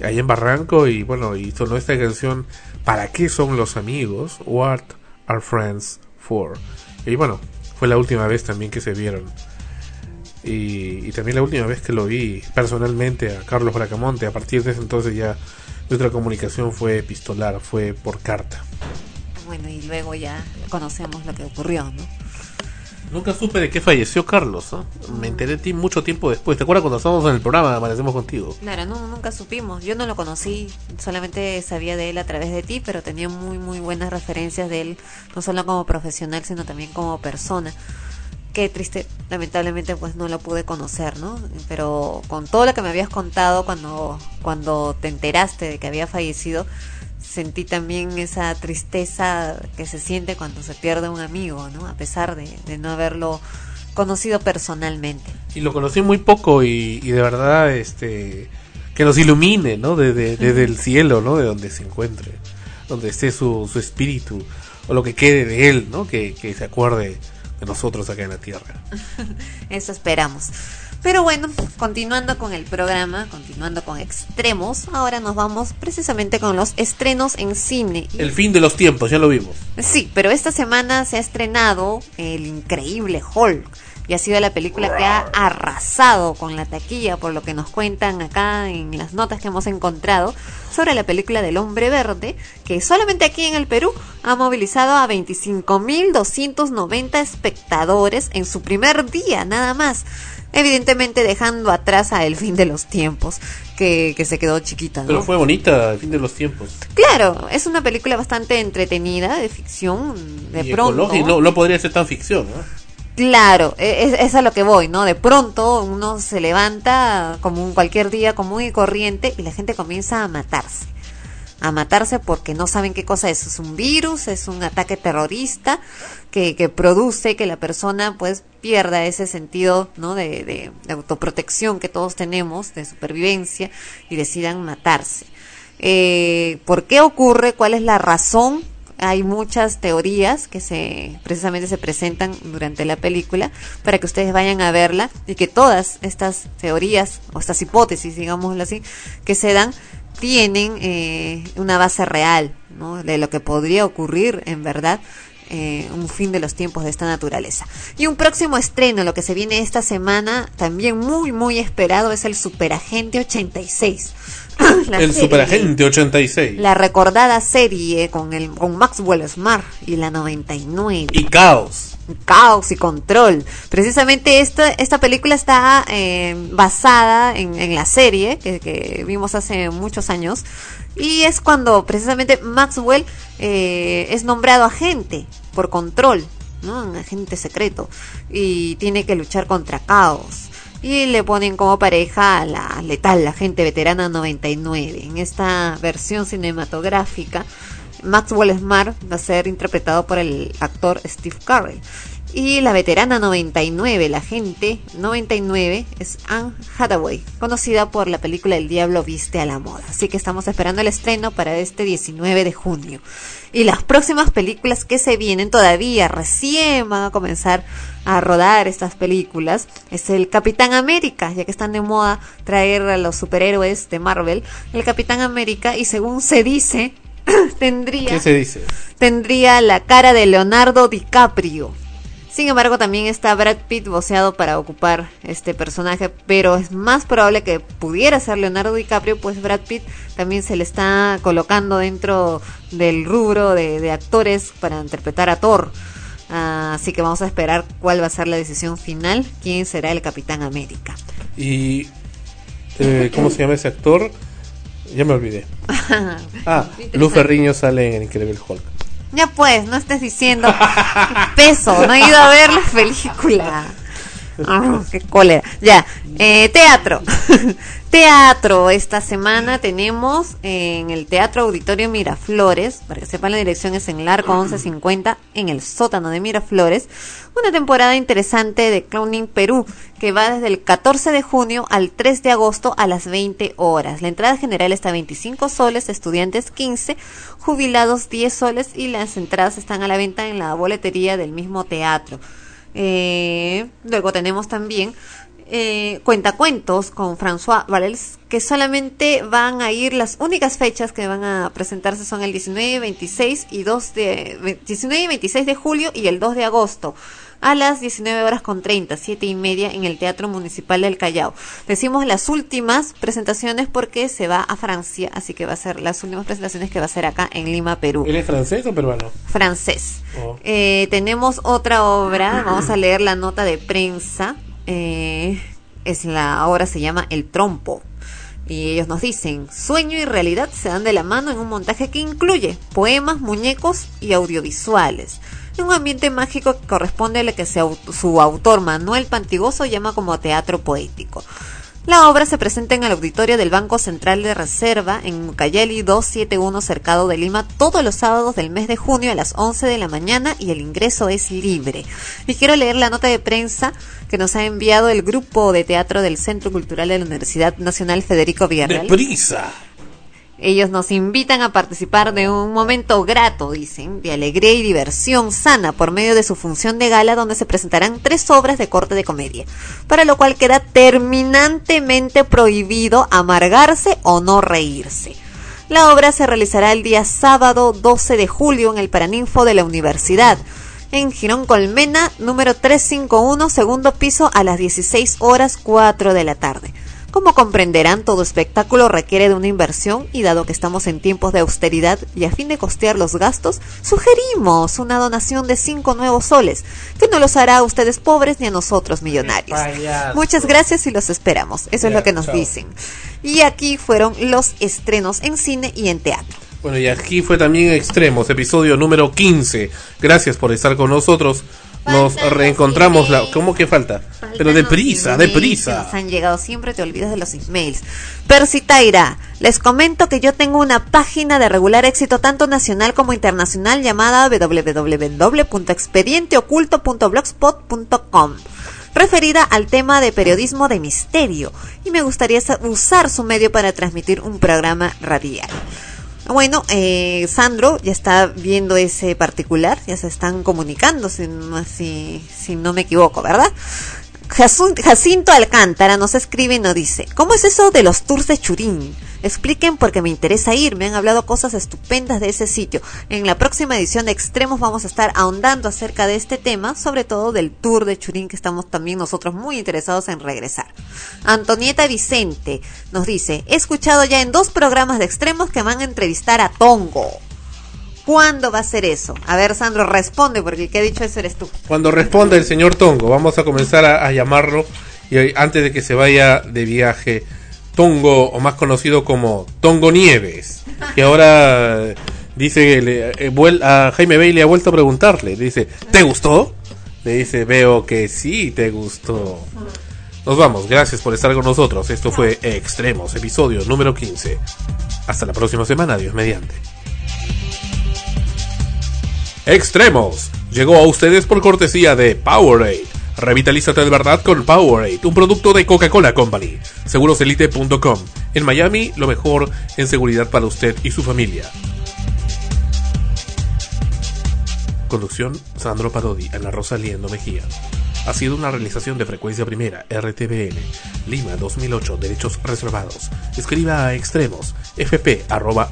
ahí en Barranco, y bueno, y sonó esta canción, ¿Para qué son los amigos? What are friends for? Y bueno, fue la última vez también que se vieron. Y, también la última vez que lo vi personalmente a Carlos Bracamonte. A partir de ese entonces ya nuestra comunicación fue epistolar, fue por carta. Bueno, y luego ya conocemos lo que ocurrió, ¿no? Nunca supe de qué falleció Carlos. ¿no? Me enteré de ti mucho tiempo después. ¿Te acuerdas cuando estábamos en el programa Amanecemos contigo? Claro, no, nunca supimos. Yo no lo conocí, solamente sabía de él a través de ti, pero tenía muy, muy buenas referencias de él, no solo como profesional, sino también como persona. Qué triste, lamentablemente pues no lo pude conocer, ¿no? Pero con todo lo que me habías contado cuando, cuando te enteraste de que había fallecido, sentí también esa tristeza que se siente cuando se pierde un amigo, ¿no? A pesar de, de no haberlo conocido personalmente. Y lo conocí muy poco y, y de verdad, este, que nos ilumine, ¿no? Desde, desde el cielo, ¿no? De donde se encuentre, donde esté su, su espíritu o lo que quede de él, ¿no? Que, que se acuerde de nosotros acá en la tierra. Eso esperamos. Pero bueno, continuando con el programa, continuando con extremos, ahora nos vamos precisamente con los estrenos en cine. El fin de los tiempos, ya lo vimos. Sí, pero esta semana se ha estrenado el increíble Hulk. Y ha sido la película que ha arrasado con la taquilla, por lo que nos cuentan acá en las notas que hemos encontrado sobre la película del Hombre Verde, que solamente aquí en el Perú ha movilizado a 25.290 espectadores en su primer día, nada más. Evidentemente dejando atrás a El fin de los tiempos, que, que se quedó chiquita. ¿no? Pero fue bonita, el fin de los tiempos. Claro, es una película bastante entretenida, de ficción, de y pronto. no, no podría ser tan ficción, ¿no? Claro, e- es, es a lo que voy, ¿no? De pronto uno se levanta como un cualquier día común y corriente y la gente comienza a matarse. A matarse porque no saben qué cosa es. Es un virus, es un ataque terrorista que, que produce que la persona pues pierda ese sentido, ¿no? De, de- de autoprotección que todos tenemos, de supervivencia y decidan matarse. Eh, ¿Por qué ocurre? ¿Cuál es la razón? hay muchas teorías que se precisamente se presentan durante la película para que ustedes vayan a verla y que todas estas teorías o estas hipótesis digámoslo así que se dan tienen eh, una base real ¿no? de lo que podría ocurrir en verdad eh, un fin de los tiempos de esta naturaleza. Y un próximo estreno, lo que se viene esta semana, también muy, muy esperado, es el Superagente 86. La el serie. Superagente 86. La recordada serie con el con Maxwell Smart y la 99. Y Caos. Caos y control. Precisamente esta, esta película está eh, basada en, en la serie que, que vimos hace muchos años. Y es cuando precisamente Maxwell eh, es nombrado agente por control, ¿no? Un agente secreto. Y tiene que luchar contra Caos. Y le ponen como pareja a la letal, la gente veterana 99. En esta versión cinematográfica, Maxwell Smart va a ser interpretado por el actor Steve Carell. Y la veterana 99, la gente 99, es Anne Hathaway, conocida por la película El Diablo Viste a la Moda. Así que estamos esperando el estreno para este 19 de junio. Y las próximas películas que se vienen todavía, recién van a comenzar a rodar estas películas, es el Capitán América, ya que están de moda traer a los superhéroes de Marvel, el Capitán América, y según se dice, tendría ¿Qué se dice? tendría la cara de Leonardo DiCaprio. Sin embargo, también está Brad Pitt voceado para ocupar este personaje, pero es más probable que pudiera ser Leonardo DiCaprio, pues Brad Pitt también se le está colocando dentro del rubro de, de actores para interpretar a Thor. Así que vamos a esperar cuál va a ser la decisión final, quién será el Capitán América. Y. eh, ¿Cómo se llama ese actor? Ya me olvidé. Ah, Luz Ferriño sale en Incredible Hulk. Ya pues, no estés diciendo peso, no he ido a ver la película. Ah, qué cólera. Ya, eh, teatro. Teatro. Esta semana tenemos en el Teatro Auditorio Miraflores, para que sepan la dirección es en Largo 1150, en el sótano de Miraflores, una temporada interesante de Clowning Perú, que va desde el 14 de junio al 3 de agosto a las 20 horas. La entrada general está a 25 soles, estudiantes 15, jubilados 10 soles y las entradas están a la venta en la boletería del mismo teatro. Eh, luego tenemos también eh, cuentacuentos con François Valls, que solamente van a ir, las únicas fechas que van a presentarse son el 19, 26 y 2 de, 19 y 26 de julio y el 2 de agosto a las 19 horas con 30, 7 y media en el Teatro Municipal del Callao. Decimos las últimas presentaciones porque se va a Francia, así que va a ser las últimas presentaciones que va a ser acá en Lima, Perú. ¿Él es francés o peruano? Francés. Oh. Eh, tenemos otra obra, vamos a leer la nota de prensa. Eh, es la obra se llama El Trompo. Y ellos nos dicen, sueño y realidad se dan de la mano en un montaje que incluye poemas, muñecos y audiovisuales. En un ambiente mágico que corresponde a lo que su autor Manuel Pantigoso llama como teatro poético. La obra se presenta en el auditorio del Banco Central de Reserva en Ucayali 271 Cercado de Lima todos los sábados del mes de junio a las 11 de la mañana y el ingreso es libre. Y quiero leer la nota de prensa que nos ha enviado el grupo de teatro del Centro Cultural de la Universidad Nacional Federico Villarreal. ¡Deprisa! Ellos nos invitan a participar de un momento grato, dicen, de alegría y diversión sana por medio de su función de gala donde se presentarán tres obras de corte de comedia, para lo cual queda terminantemente prohibido amargarse o no reírse. La obra se realizará el día sábado 12 de julio en el Paraninfo de la Universidad, en Girón Colmena, número 351, segundo piso, a las 16 horas 4 de la tarde. Como comprenderán, todo espectáculo requiere de una inversión y dado que estamos en tiempos de austeridad y a fin de costear los gastos, sugerimos una donación de 5 nuevos soles, que no los hará a ustedes pobres ni a nosotros millonarios. Muchas gracias y los esperamos. Eso es lo que nos chao. dicen. Y aquí fueron los estrenos en cine y en teatro. Bueno, y aquí fue también Extremos, episodio número 15. Gracias por estar con nosotros. Nos reencontramos. La... ¿Cómo que falta? Pero deprisa, deprisa. Han llegado, siempre te olvidas de los emails. Percy Taira, les comento que yo tengo una página de regular éxito tanto nacional como internacional llamada www.expedienteoculto.blogspot.com referida al tema de periodismo de misterio y me gustaría sa- usar su medio para transmitir un programa radial. Bueno, eh, Sandro ya está viendo ese particular, ya se están comunicando, si, si no me equivoco, ¿verdad? Jacinto Alcántara nos escribe y nos dice, ¿cómo es eso de los tours de Churín? Expliquen porque me interesa ir, me han hablado cosas estupendas de ese sitio. En la próxima edición de Extremos vamos a estar ahondando acerca de este tema, sobre todo del tour de Churín que estamos también nosotros muy interesados en regresar. Antonieta Vicente nos dice, he escuchado ya en dos programas de Extremos que van a entrevistar a Tongo. ¿Cuándo va a ser eso? A ver, Sandro, responde porque el que ha dicho eso eres tú. Cuando responda el señor Tongo, vamos a comenzar a, llamarlo. Y hoy, antes de que se vaya de viaje, Tongo, o más conocido como Tongo Nieves, que ahora eh, dice le- eh, a Jaime Bay le ha vuelto a preguntarle. Le dice, ¿te gustó? Le dice, veo que sí te gustó. Nos vamos, gracias por estar con nosotros. Esto fue Extremos, episodio número 15. Hasta la próxima semana, Dios mediante. Extremos llegó a ustedes por cortesía de Powerade. Revitalízate de verdad con Powerade, un producto de Coca-Cola Company. Seguroselite.com. En Miami, lo mejor en seguridad para usted y su familia. Conducción Sandro Parodi, Ana Rosa Liendo Mejía. Ha sido una realización de frecuencia primera, RTBN, Lima 2008, derechos reservados. Escriba a extremos, fp arroba.